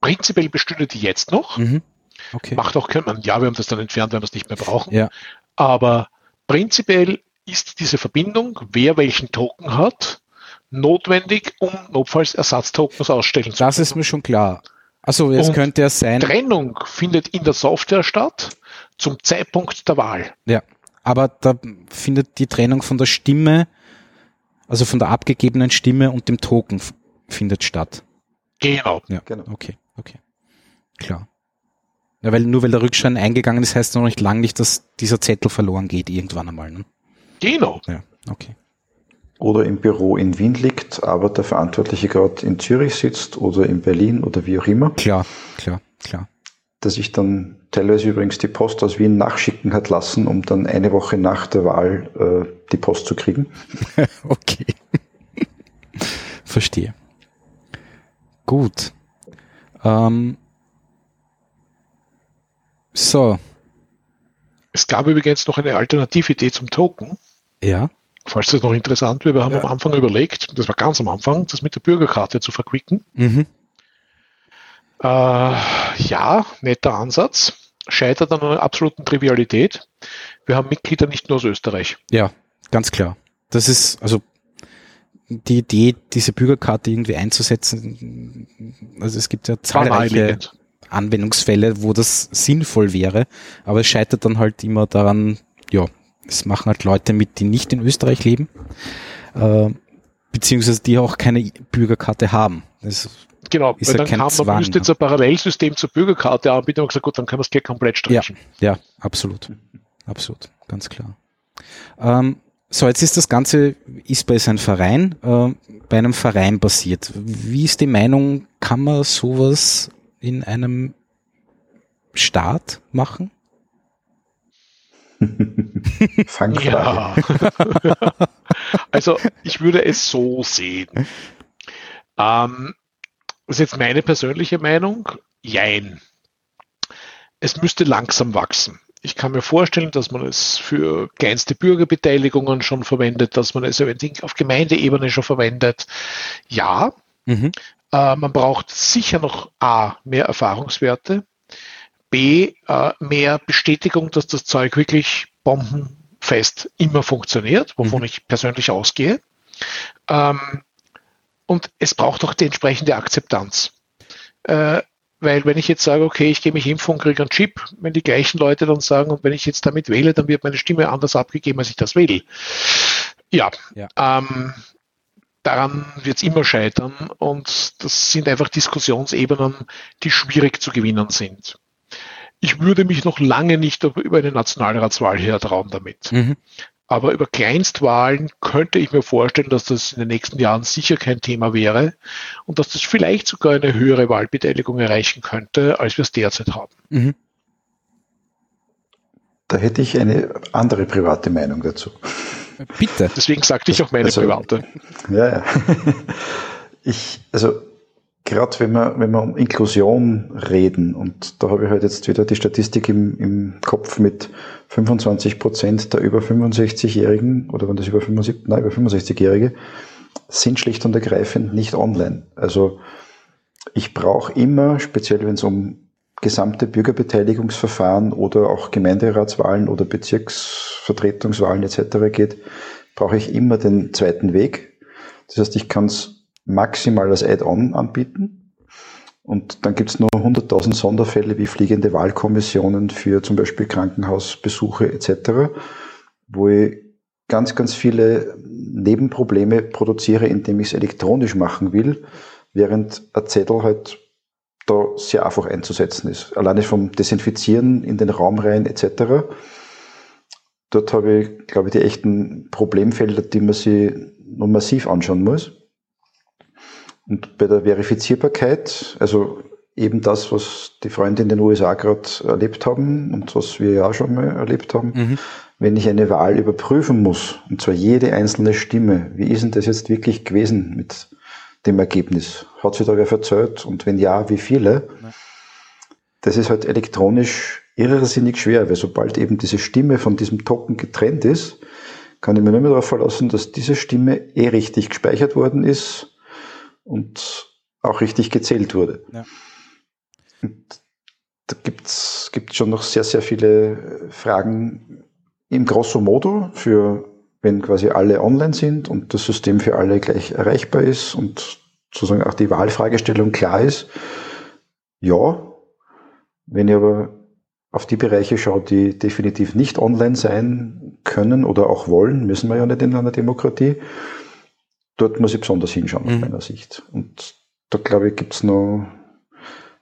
Prinzipiell bestünde die jetzt noch. Mhm. Okay. Macht auch keinen, ja, wir haben das dann entfernt, wenn wir es nicht mehr brauchen. Ja. Aber prinzipiell ist diese Verbindung, wer welchen Token hat, notwendig, um notfalls Ersatztokens ausstellen zu Das ist mir schon klar. Also es Und könnte ja sein, Trennung findet in der Software statt zum Zeitpunkt der Wahl. ja, aber da findet die Trennung von der Stimme, also von der abgegebenen Stimme und dem Token findet statt. Genau. Ja, Genau. okay, okay. Klar. Ja, weil nur weil der Rückschein eingegangen ist, heißt noch nicht lang nicht, dass dieser Zettel verloren geht irgendwann einmal. Ne? Genau. Ja, okay. Oder im Büro in Wien liegt, aber der Verantwortliche gerade in Zürich sitzt oder in Berlin oder wie auch immer, Klar, klar, klar. der sich dann teilweise übrigens die Post aus Wien nachschicken hat lassen, um dann eine Woche nach der Wahl äh, die Post zu kriegen. [laughs] okay. [laughs] Verstehe. Gut. Ähm, so, Es gab übrigens noch eine Alternatividee zum Token. ja. Falls das noch interessant wäre, wir haben am Anfang überlegt, das war ganz am Anfang, das mit der Bürgerkarte zu verquicken. Mhm. Äh, ja, netter Ansatz. Scheitert an einer absoluten Trivialität. Wir haben Mitglieder nicht nur aus Österreich. Ja, ganz klar. Das ist, also die Idee, diese Bürgerkarte irgendwie einzusetzen, also es gibt ja zahlreiche. Anwendungsfälle, wo das sinnvoll wäre, aber es scheitert dann halt immer daran, ja, es machen halt Leute mit, die nicht in Österreich leben, äh, beziehungsweise die auch keine Bürgerkarte haben. Das, Genau, Ist weil ja dann kein kam, man müsste jetzt ne? ein Parallelsystem zur Bürgerkarte anbieten und gesagt, gut, dann können wir es gleich komplett ja, streichen. ja, absolut. Absolut, ganz klar. Ähm, so, jetzt ist das Ganze, ISPA ein Verein, äh, bei einem Verein basiert. Wie ist die Meinung, kann man sowas in einem Start machen? [laughs] Fangfrage. Ja. [laughs] also ich würde es so sehen. Ähm, das ist jetzt meine persönliche Meinung. Jein. Es müsste langsam wachsen. Ich kann mir vorstellen, dass man es für kleinste Bürgerbeteiligungen schon verwendet, dass man es auf Gemeindeebene schon verwendet. Ja, mhm. äh, man braucht sicher noch A, mehr Erfahrungswerte, B, äh, mehr Bestätigung, dass das Zeug wirklich bombenfest immer funktioniert, wovon mhm. ich persönlich ausgehe. Ähm, und es braucht auch die entsprechende Akzeptanz. Äh, weil wenn ich jetzt sage, okay, ich gehe mich impfen und kriege einen Chip, wenn die gleichen Leute dann sagen, und wenn ich jetzt damit wähle, dann wird meine Stimme anders abgegeben, als ich das will. Ja, ja. Ähm, daran wird es immer scheitern und das sind einfach Diskussionsebenen, die schwierig zu gewinnen sind. Ich würde mich noch lange nicht über eine Nationalratswahl hertrauen damit. Mhm. Aber über Kleinstwahlen könnte ich mir vorstellen, dass das in den nächsten Jahren sicher kein Thema wäre und dass das vielleicht sogar eine höhere Wahlbeteiligung erreichen könnte, als wir es derzeit haben. Mhm. Da hätte ich eine andere private Meinung dazu. Bitte. Deswegen sagte ich auch meine also, private. Ja, ja. [laughs] Ich, also gerade wenn wir, wenn wir um Inklusion reden, und da habe ich halt jetzt wieder die Statistik im, im Kopf mit 25 Prozent der über 65-Jährigen, oder wenn das über 75, nein, über 65-Jährige, sind schlicht und ergreifend nicht online. Also ich brauche immer, speziell wenn es um gesamte Bürgerbeteiligungsverfahren oder auch Gemeinderatswahlen oder Bezirksvertretungswahlen etc. geht, brauche ich immer den zweiten Weg. Das heißt, ich kann es maximal als Add-on anbieten. Und dann gibt es nur 100.000 Sonderfälle wie fliegende Wahlkommissionen für zum Beispiel Krankenhausbesuche etc., wo ich ganz, ganz viele Nebenprobleme produziere, indem ich es elektronisch machen will, während ein Zettel halt da sehr einfach einzusetzen ist. Alleine vom Desinfizieren in den Raum rein etc. Dort habe ich, glaube ich, die echten Problemfelder, die man sich noch massiv anschauen muss. Und bei der Verifizierbarkeit, also eben das, was die Freunde in den USA gerade erlebt haben und was wir ja auch schon mal erlebt haben, mhm. wenn ich eine Wahl überprüfen muss, und zwar jede einzelne Stimme, wie ist denn das jetzt wirklich gewesen mit dem Ergebnis? Hat sich da wer verzählt? Und wenn ja, wie viele? Das ist halt elektronisch irrsinnig schwer, weil sobald eben diese Stimme von diesem Token getrennt ist, kann ich mir nur mehr darauf verlassen, dass diese Stimme eh richtig gespeichert worden ist und auch richtig gezählt wurde. Ja. Und da gibt's gibt schon noch sehr, sehr viele Fragen im Grosso Modo für, wenn quasi alle online sind und das System für alle gleich erreichbar ist und sozusagen auch die Wahlfragestellung klar ist. Ja, wenn ich aber auf die Bereiche schaue, die definitiv nicht online sein können oder auch wollen, müssen wir ja nicht in einer Demokratie, dort muss ich besonders hinschauen, mhm. aus meiner Sicht. Und da glaube ich, gibt es noch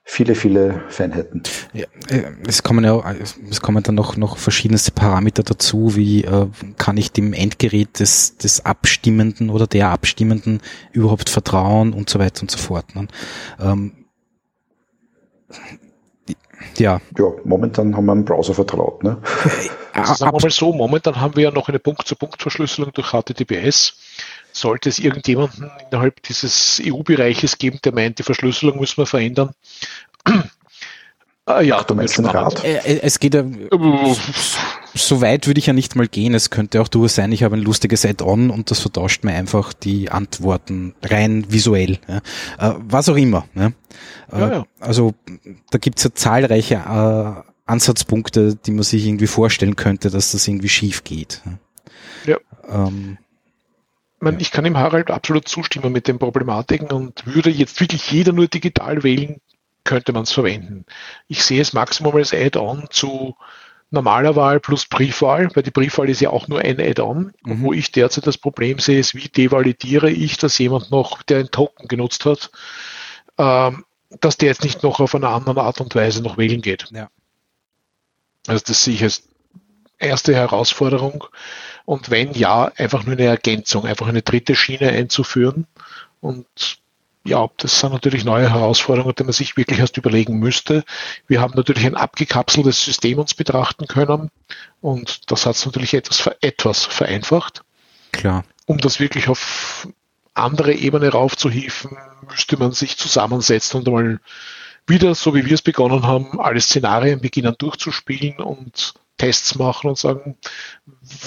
viele, viele Feinheiten. Ja, äh, es kommen ja es kommen dann noch, noch verschiedenste Parameter dazu, wie äh, kann ich dem Endgerät des, des Abstimmenden oder der Abstimmenden überhaupt vertrauen und so weiter und so fort. Ne? Ähm, ja. Ja, momentan haben wir einen Browser vertraut. Ne? Also sagen wir mal so, momentan haben wir ja noch eine Punkt-zu-Punkt-Verschlüsselung durch HTTPS sollte es irgendjemanden innerhalb dieses EU-Bereiches geben, der meint, die Verschlüsselung müssen wir verändern. Ah, ja, du meinst den Rat? Äh, äh, es geht ja, so weit würde ich ja nicht mal gehen. Es könnte auch durchaus sein, ich habe ein lustiges Add-on und das vertauscht mir einfach die Antworten rein visuell. Ja. Äh, was auch immer. Ja. Ja, ja. Also da gibt's ja zahlreiche äh, Ansatzpunkte, die man sich irgendwie vorstellen könnte, dass das irgendwie schief geht. Ja. Ähm, meine, ich kann dem Harald absolut zustimmen mit den Problematiken und würde jetzt wirklich jeder nur digital wählen, könnte man es verwenden. Ich sehe es maximal als Add-on zu normaler Wahl plus Briefwahl, weil die Briefwahl ist ja auch nur ein Add-on. Mhm. Wo ich derzeit das Problem sehe, ist, wie devalidiere ich, dass jemand noch, der einen Token genutzt hat, ähm, dass der jetzt nicht noch auf einer anderen Art und Weise noch wählen geht. Ja. Also das sehe ich als erste Herausforderung. Und wenn ja, einfach nur eine Ergänzung, einfach eine dritte Schiene einzuführen. Und ja, das sind natürlich neue Herausforderungen, die man sich wirklich erst überlegen müsste. Wir haben natürlich ein abgekapseltes System uns betrachten können und das hat es natürlich etwas, etwas vereinfacht. Klar. Um das wirklich auf andere Ebene raufzuhieven, müsste man sich zusammensetzen und einmal wieder, so wie wir es begonnen haben, alle Szenarien beginnen durchzuspielen und Tests machen und sagen,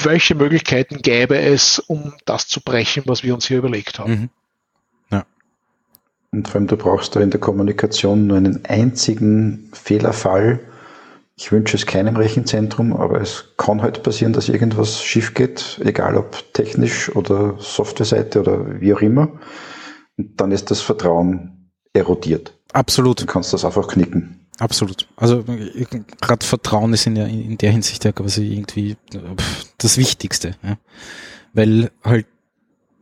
welche Möglichkeiten gäbe es, um das zu brechen, was wir uns hier überlegt haben. Mhm. Und vor allem, du brauchst da in der Kommunikation nur einen einzigen Fehlerfall. Ich wünsche es keinem Rechenzentrum, aber es kann halt passieren, dass irgendwas schief geht, egal ob technisch oder Softwareseite oder wie auch immer. Und dann ist das Vertrauen erodiert. Absolut. Du kannst das einfach knicken. Absolut. Also gerade Vertrauen ist in der, in der Hinsicht ja quasi irgendwie das Wichtigste. Ja. Weil halt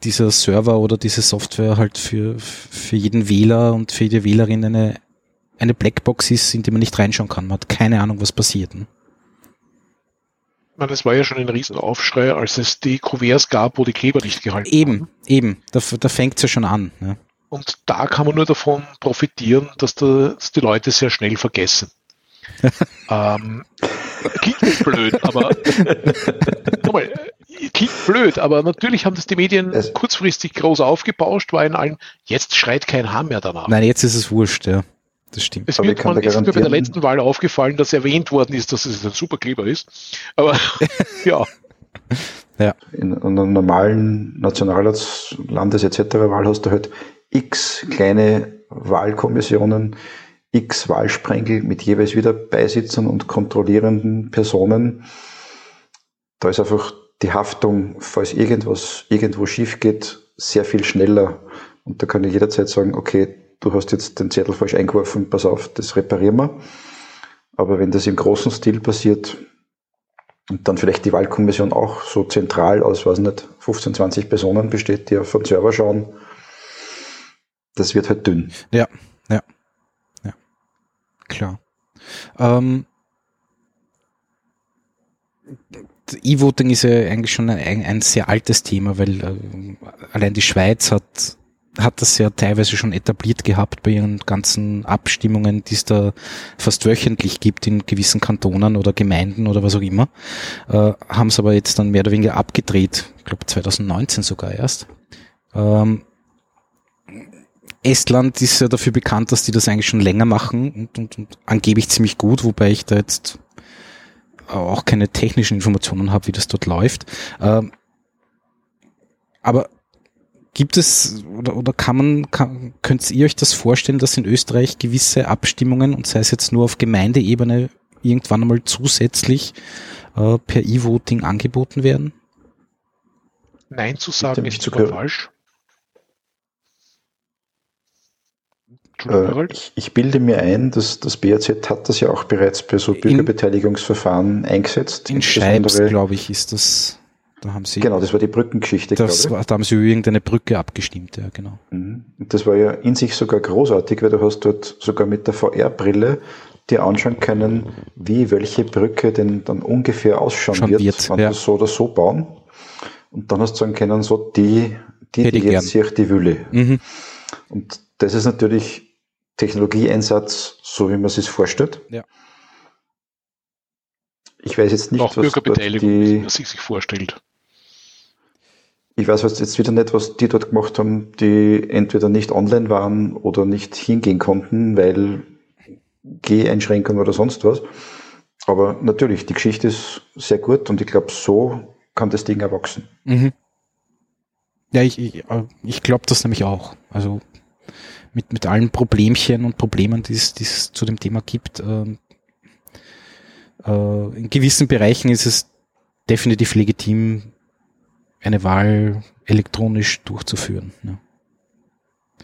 dieser Server oder diese Software halt für, für jeden Wähler und für jede Wählerin eine, eine Blackbox ist, in die man nicht reinschauen kann. Man hat keine Ahnung, was passiert. Ne? Man, es war ja schon ein Riesenaufschrei, als es die Kuverts gab, wo die Kleber nicht gehalten eben, haben. Eben, eben. Da, da fängt es ja schon an. Ne? Und da kann man nur davon profitieren, dass, da, dass die Leute sehr schnell vergessen. [laughs] ähm, klingt blöd, aber [laughs] nochmal, klingt blöd, aber natürlich haben das die Medien es kurzfristig groß aufgebauscht, war in allen, jetzt schreit kein Haar mehr danach. Nein, jetzt ist es wurscht, ja. Das stimmt. Es wird man, ist mir bei der letzten Wahl aufgefallen, dass erwähnt worden ist, dass es ein Superkleber ist. Aber [laughs] ja. ja. In einer normalen Nationalrats-, Landes- etc. Wahl hast du halt x kleine Wahlkommissionen, x Wahlsprengel mit jeweils wieder Beisitzern und kontrollierenden Personen. Da ist einfach die Haftung, falls irgendwas irgendwo schief geht, sehr viel schneller. Und da kann ich jederzeit sagen, okay, du hast jetzt den Zettel falsch eingeworfen, pass auf, das reparieren wir. Aber wenn das im großen Stil passiert und dann vielleicht die Wahlkommission auch so zentral aus, weiß nicht, 15, 20 Personen besteht, die auf den Server schauen, das wird halt dünn. Ja, ja, ja, klar. Ähm, E-Voting ist ja eigentlich schon ein, ein sehr altes Thema, weil äh, allein die Schweiz hat hat das ja teilweise schon etabliert gehabt bei ihren ganzen Abstimmungen, die es da fast wöchentlich gibt in gewissen Kantonen oder Gemeinden oder was auch immer. Äh, haben es aber jetzt dann mehr oder weniger abgedreht, ich glaube 2019 sogar erst. Ähm, Estland ist ja dafür bekannt, dass die das eigentlich schon länger machen und, und, und angeblich ziemlich gut, wobei ich da jetzt auch keine technischen Informationen habe, wie das dort läuft. Ähm, aber gibt es oder, oder kann man, kann, könnt ihr euch das vorstellen, dass in Österreich gewisse Abstimmungen und sei es jetzt nur auf Gemeindeebene irgendwann einmal zusätzlich äh, per E-Voting angeboten werden? Nein zu sagen ist sogar falsch. Äh, ich, ich, bilde mir ein, dass das BAZ hat das ja auch bereits bei so Bürgerbeteiligungsverfahren eingesetzt. In Scheibs, glaube ich, ist das. Da haben sie, genau, das war die Brückengeschichte. Das war, da haben sie irgendeine Brücke abgestimmt, ja, genau. Mhm. Das war ja in sich sogar großartig, weil du hast dort sogar mit der VR-Brille dir anschauen können, wie welche Brücke denn dann ungefähr ausschauen Schon wird, wird wenn ja. du so oder so bauen. Und dann hast du sagen können, so die, die, die jetzt sich die Wülle. Mhm. Und das ist natürlich Technologieeinsatz, so wie man es sich vorstellt. Ja. Ich weiß jetzt nicht, was die, was sich vorstellt. Ich weiß jetzt wieder nicht, was die dort gemacht haben, die entweder nicht online waren oder nicht hingehen konnten, weil Geh-Einschränkungen oder sonst was. Aber natürlich, die Geschichte ist sehr gut und ich glaube, so kann das Ding erwachsen. Mhm. Ja, ich, ich, ich glaube das nämlich auch. Also mit, mit allen Problemchen und Problemen, die es, die es zu dem Thema gibt. Äh, äh, in gewissen Bereichen ist es definitiv legitim, eine Wahl elektronisch durchzuführen. Ja.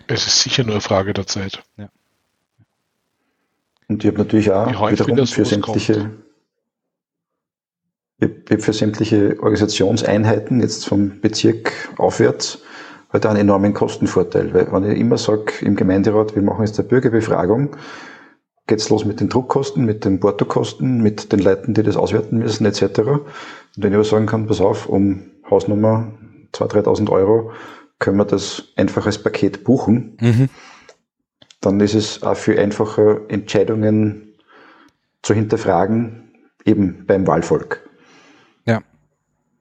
Es ist sicher nur eine Frage der Zeit. Ja. Und ich habe natürlich auch wiederum für sämtliche, ich habe für sämtliche Organisationseinheiten jetzt vom Bezirk aufwärts halt einen enormen Kostenvorteil. Weil wenn ich immer sage im Gemeinderat, wir machen jetzt eine Bürgerbefragung, geht's los mit den Druckkosten, mit den Portokosten, mit den Leuten, die das auswerten müssen, etc. Und wenn ich aber sagen kann, pass auf, um Hausnummer 2.000, 3.000 Euro können wir das einfach als Paket buchen. Mhm. Dann ist es auch viel einfacher, Entscheidungen zu hinterfragen, eben beim Wahlvolk.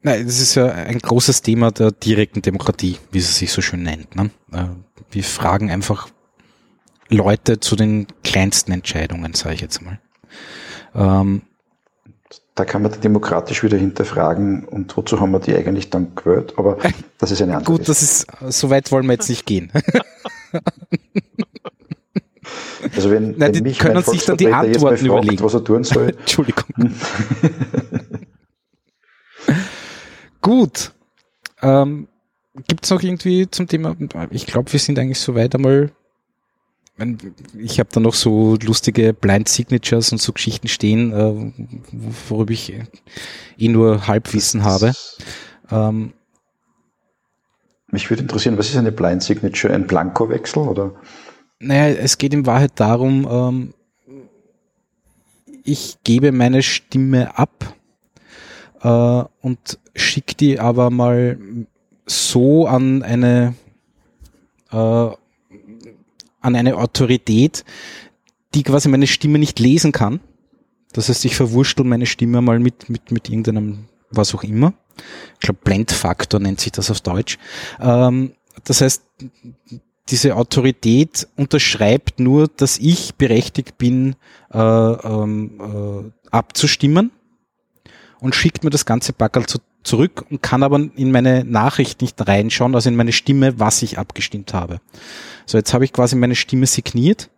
Nein, das ist ja ein großes Thema der direkten Demokratie, wie sie sich so schön nennt. Ne? Äh, wir fragen einfach Leute zu den kleinsten Entscheidungen, sage ich jetzt mal. Ähm, da kann man demokratisch wieder hinterfragen und wozu haben wir die eigentlich dann gewählt, aber das ist eine andere Gut, das ist, so weit wollen wir jetzt nicht gehen. [laughs] [laughs] Also wenn, Nein, wenn mich können sich dann die Antworten fragt, überlegen. was er tun soll. [laughs] Entschuldigung. Gut. Ähm, Gibt es noch irgendwie zum Thema, ich glaube, wir sind eigentlich soweit einmal ich habe da noch so lustige Blind Signatures und so Geschichten stehen, äh, worüber ich eh nur Halbwissen habe. Ähm, Mich würde interessieren, was ist eine Blind Signature? Ein Blankowechsel oder? Naja, es geht in Wahrheit darum, ähm, ich gebe meine Stimme ab äh, und schicke die aber mal so an eine äh, an eine Autorität, die quasi meine Stimme nicht lesen kann. Das heißt, ich verwurschtel meine Stimme mal mit, mit, mit irgendeinem, was auch immer. Ich glaube, Blendfaktor nennt sich das auf Deutsch. Ähm, das heißt, diese Autorität unterschreibt nur, dass ich berechtigt bin, äh, ähm, äh, abzustimmen und schickt mir das ganze Backerl zu, zurück und kann aber in meine Nachricht nicht reinschauen, also in meine Stimme, was ich abgestimmt habe. So, jetzt habe ich quasi meine Stimme signiert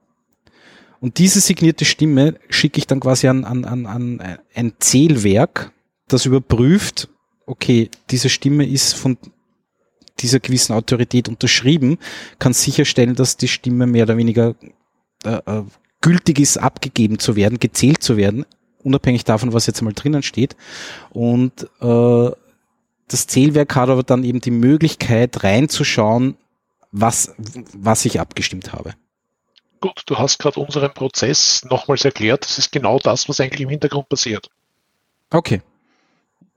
und diese signierte Stimme schicke ich dann quasi an, an, an, an ein Zählwerk, das überprüft, okay, diese Stimme ist von dieser gewissen Autorität unterschrieben, kann sicherstellen, dass die Stimme mehr oder weniger äh, äh gültig ist, abgegeben zu werden, gezählt zu werden, unabhängig davon, was jetzt mal drinnen steht. Und äh, das Zählwerk hat aber dann eben die Möglichkeit reinzuschauen, was, was ich abgestimmt habe. Gut, du hast gerade unseren Prozess nochmals erklärt. Das ist genau das, was eigentlich im Hintergrund passiert. Okay.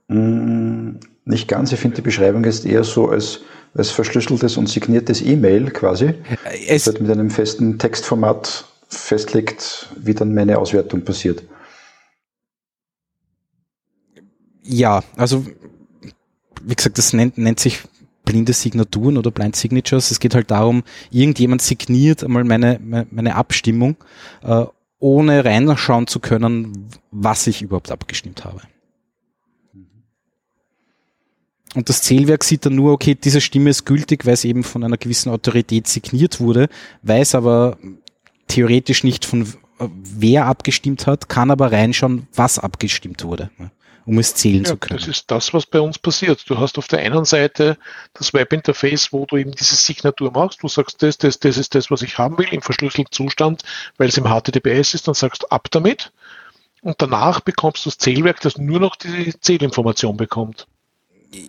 Mm, nicht ganz. Ich finde die Beschreibung jetzt eher so als, als verschlüsseltes und signiertes E-Mail quasi. Es das mit einem festen Textformat festlegt, wie dann meine Auswertung passiert. Ja, also wie gesagt, das nennt, nennt sich blinde Signaturen oder Blind Signatures. Es geht halt darum, irgendjemand signiert einmal meine, meine Abstimmung, äh, ohne reinschauen zu können, was ich überhaupt abgestimmt habe. Und das Zählwerk sieht dann nur, okay, diese Stimme ist gültig, weil es eben von einer gewissen Autorität signiert wurde, weiß aber theoretisch nicht von wer abgestimmt hat, kann aber reinschauen, was abgestimmt wurde um es zählen ja, zu können. Das ist das, was bei uns passiert. Du hast auf der einen Seite das Webinterface, wo du eben diese Signatur machst. Du sagst, das, das, das ist das, was ich haben will, im verschlüsselten Zustand, weil es im HTTPS ist, dann sagst du ab damit. Und danach bekommst du das Zählwerk, das nur noch die Zählinformation bekommt.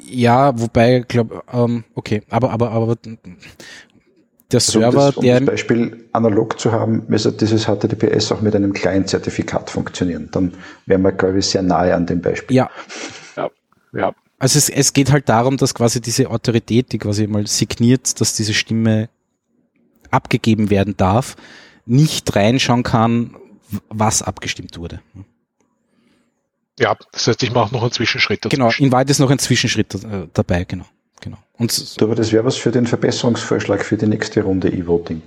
Ja, wobei, glaube, ähm, okay, aber, aber, aber der Server, also um das, um der. das Beispiel analog zu haben, müsste dieses HTTPS auch mit einem Client-Zertifikat funktionieren. Dann wären wir, glaube ich, sehr nahe an dem Beispiel. Ja. Ja. ja. Also es, es geht halt darum, dass quasi diese Autorität, die quasi mal signiert, dass diese Stimme abgegeben werden darf, nicht reinschauen kann, was abgestimmt wurde. Ja, das heißt, ich mache noch einen Zwischenschritt. Dazwischen. Genau, in Wahrheit ist noch ein Zwischenschritt äh, dabei, genau genau. Und aber das wäre was für den Verbesserungsvorschlag für die nächste Runde E-Voting.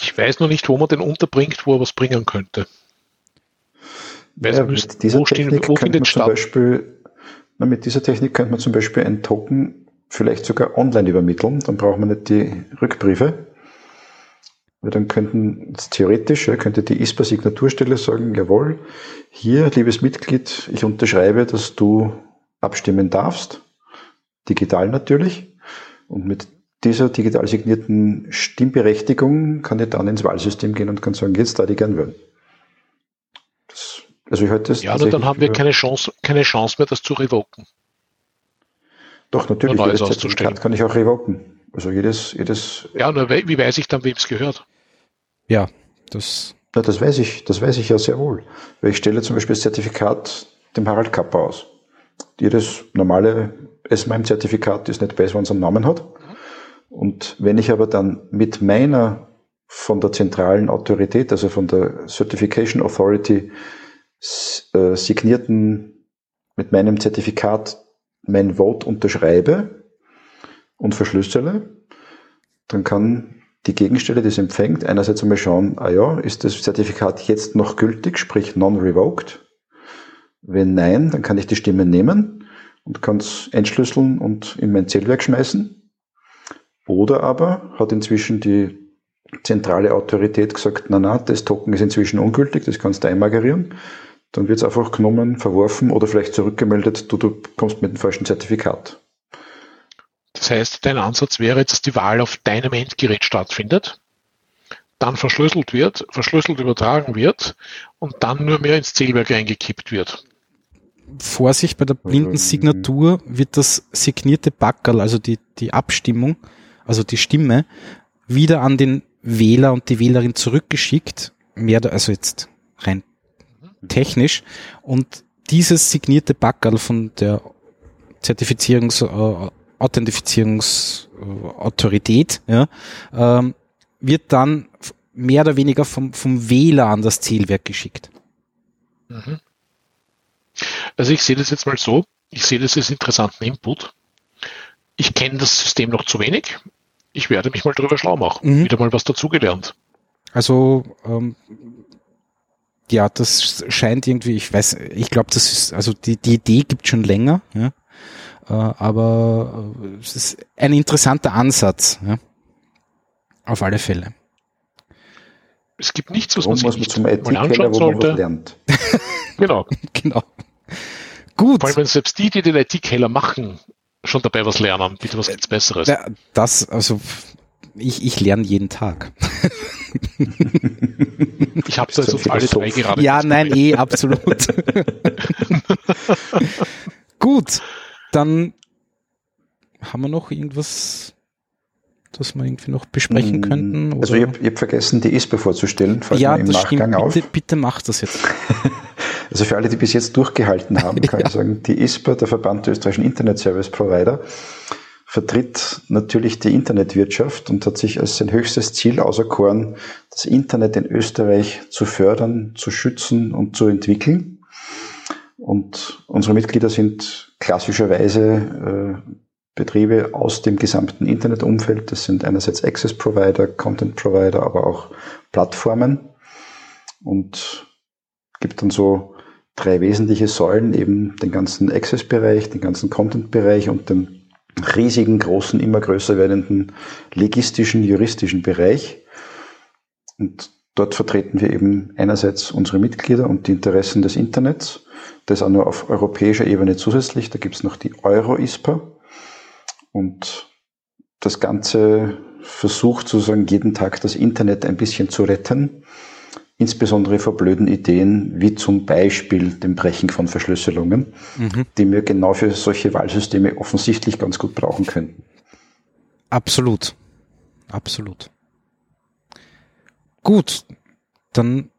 Ich weiß noch nicht, wo man den unterbringt, wo er was bringen könnte. Ja, mit dieser Technik stehen, könnte man zum Beispiel, na, mit dieser Technik könnte man zum Beispiel ein Token vielleicht sogar online übermitteln, dann braucht man nicht die Rückbriefe. Weil dann könnten theoretisch ja, könnte die ISPA-Signaturstelle sagen, jawohl, hier, liebes Mitglied, ich unterschreibe, dass du abstimmen darfst digital natürlich. Und mit dieser digital signierten Stimmberechtigung kann ich dann ins Wahlsystem gehen und kann sagen, jetzt da die gern wählen. Das, also ich halte das ja, nur dann haben wir keine Chance, keine Chance mehr, das zu revoken. Doch, natürlich, jedes Zertifikat kann ich auch revoken. Also jedes, jedes. Ja, nur wie weiß ich dann, wem es gehört? Ja, das. Ja, das weiß ich, das weiß ich ja sehr wohl. Weil ich stelle zum Beispiel das Zertifikat dem Harald Kapper aus. Jedes normale S-MIME-Zertifikat ist nicht besser, wenn es einen Namen hat. Und wenn ich aber dann mit meiner von der zentralen Autorität, also von der Certification Authority äh, signierten, mit meinem Zertifikat mein Vote unterschreibe und verschlüssele, dann kann die Gegenstelle, die es empfängt, einerseits einmal schauen, ah ja, ist das Zertifikat jetzt noch gültig, sprich non-revoked? Wenn nein, dann kann ich die Stimme nehmen und kann es entschlüsseln und in mein Zählwerk schmeißen. Oder aber hat inzwischen die zentrale Autorität gesagt, na na, das Token ist inzwischen ungültig, das kannst du einmagerieren. Dann wird es einfach genommen, verworfen oder vielleicht zurückgemeldet, du, du kommst mit dem falschen Zertifikat. Das heißt, dein Ansatz wäre, dass die Wahl auf deinem Endgerät stattfindet, dann verschlüsselt wird, verschlüsselt übertragen wird und dann nur mehr ins Zählwerk eingekippt wird. Vorsicht, bei der blinden Signatur wird das signierte Backerl, also die, die Abstimmung, also die Stimme, wieder an den Wähler und die Wählerin zurückgeschickt, mehr, also jetzt rein technisch, und dieses signierte Backerl von der Zertifizierungs, äh, Authentifizierungsautorität, ja, ähm, wird dann mehr oder weniger vom, vom Wähler an das Zielwerk geschickt. Mhm. Also ich sehe das jetzt mal so, ich sehe das als interessanten Input. Ich kenne das System noch zu wenig. Ich werde mich mal drüber schlau machen. Mhm. Wieder mal was dazugelernt. Also ähm, ja, das scheint irgendwie, ich weiß, ich glaube, das ist, also die, die Idee gibt schon länger, ja. Äh, aber äh, es ist ein interessanter Ansatz, ja. Auf alle Fälle. Es gibt nichts, was Warum man sich zum mal anschauen sollte. lernt. [laughs] [laughs] genau. genau. Gut. Vor allem, wenn selbst die, die den IT-Keller machen, schon dabei was lernen. Bitte, was gibt's Besseres? Das, also, ich, ich lerne jeden Tag. [laughs] ich habe also auf alle drei gerade. Ja, nein, eh, absolut. Gut, dann haben wir noch irgendwas, das wir irgendwie noch besprechen mm, könnten? Also ich habe hab vergessen, die ISPA vorzustellen, fällt ja, mir im Nachgang stimmt. auf. Bitte, bitte mach das jetzt. [laughs] Also für alle, die bis jetzt durchgehalten haben, [laughs] kann ja. ich sagen, die ISPA, der Verband der österreichischen Internet Service Provider, vertritt natürlich die Internetwirtschaft und hat sich als sein höchstes Ziel auserkoren, das Internet in Österreich zu fördern, zu schützen und zu entwickeln. Und unsere Mitglieder sind klassischerweise äh, Betriebe aus dem gesamten Internetumfeld. Das sind einerseits Access Provider, Content Provider, aber auch Plattformen. Und gibt dann so drei wesentliche Säulen, eben den ganzen Access-Bereich, den ganzen Content-Bereich und den riesigen, großen, immer größer werdenden legistischen, juristischen Bereich. Und dort vertreten wir eben einerseits unsere Mitglieder und die Interessen des Internets. Das auch nur auf europäischer Ebene zusätzlich. Da gibt es noch die Euro-ISPA. Und das Ganze versucht sozusagen jeden Tag das Internet ein bisschen zu retten insbesondere vor blöden Ideen, wie zum Beispiel dem Brechen von Verschlüsselungen, mhm. die wir genau für solche Wahlsysteme offensichtlich ganz gut brauchen könnten. Absolut. Absolut. Gut, dann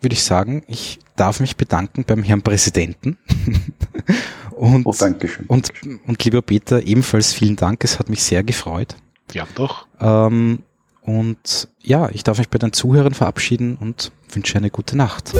würde ich sagen, ich darf mich bedanken beim Herrn Präsidenten. [laughs] [laughs] und, oh, Dankeschön. Und, und lieber Peter, ebenfalls vielen Dank. Es hat mich sehr gefreut. Ja, doch. Ähm, und ja, ich darf mich bei den Zuhörern verabschieden und wünsche eine gute Nacht.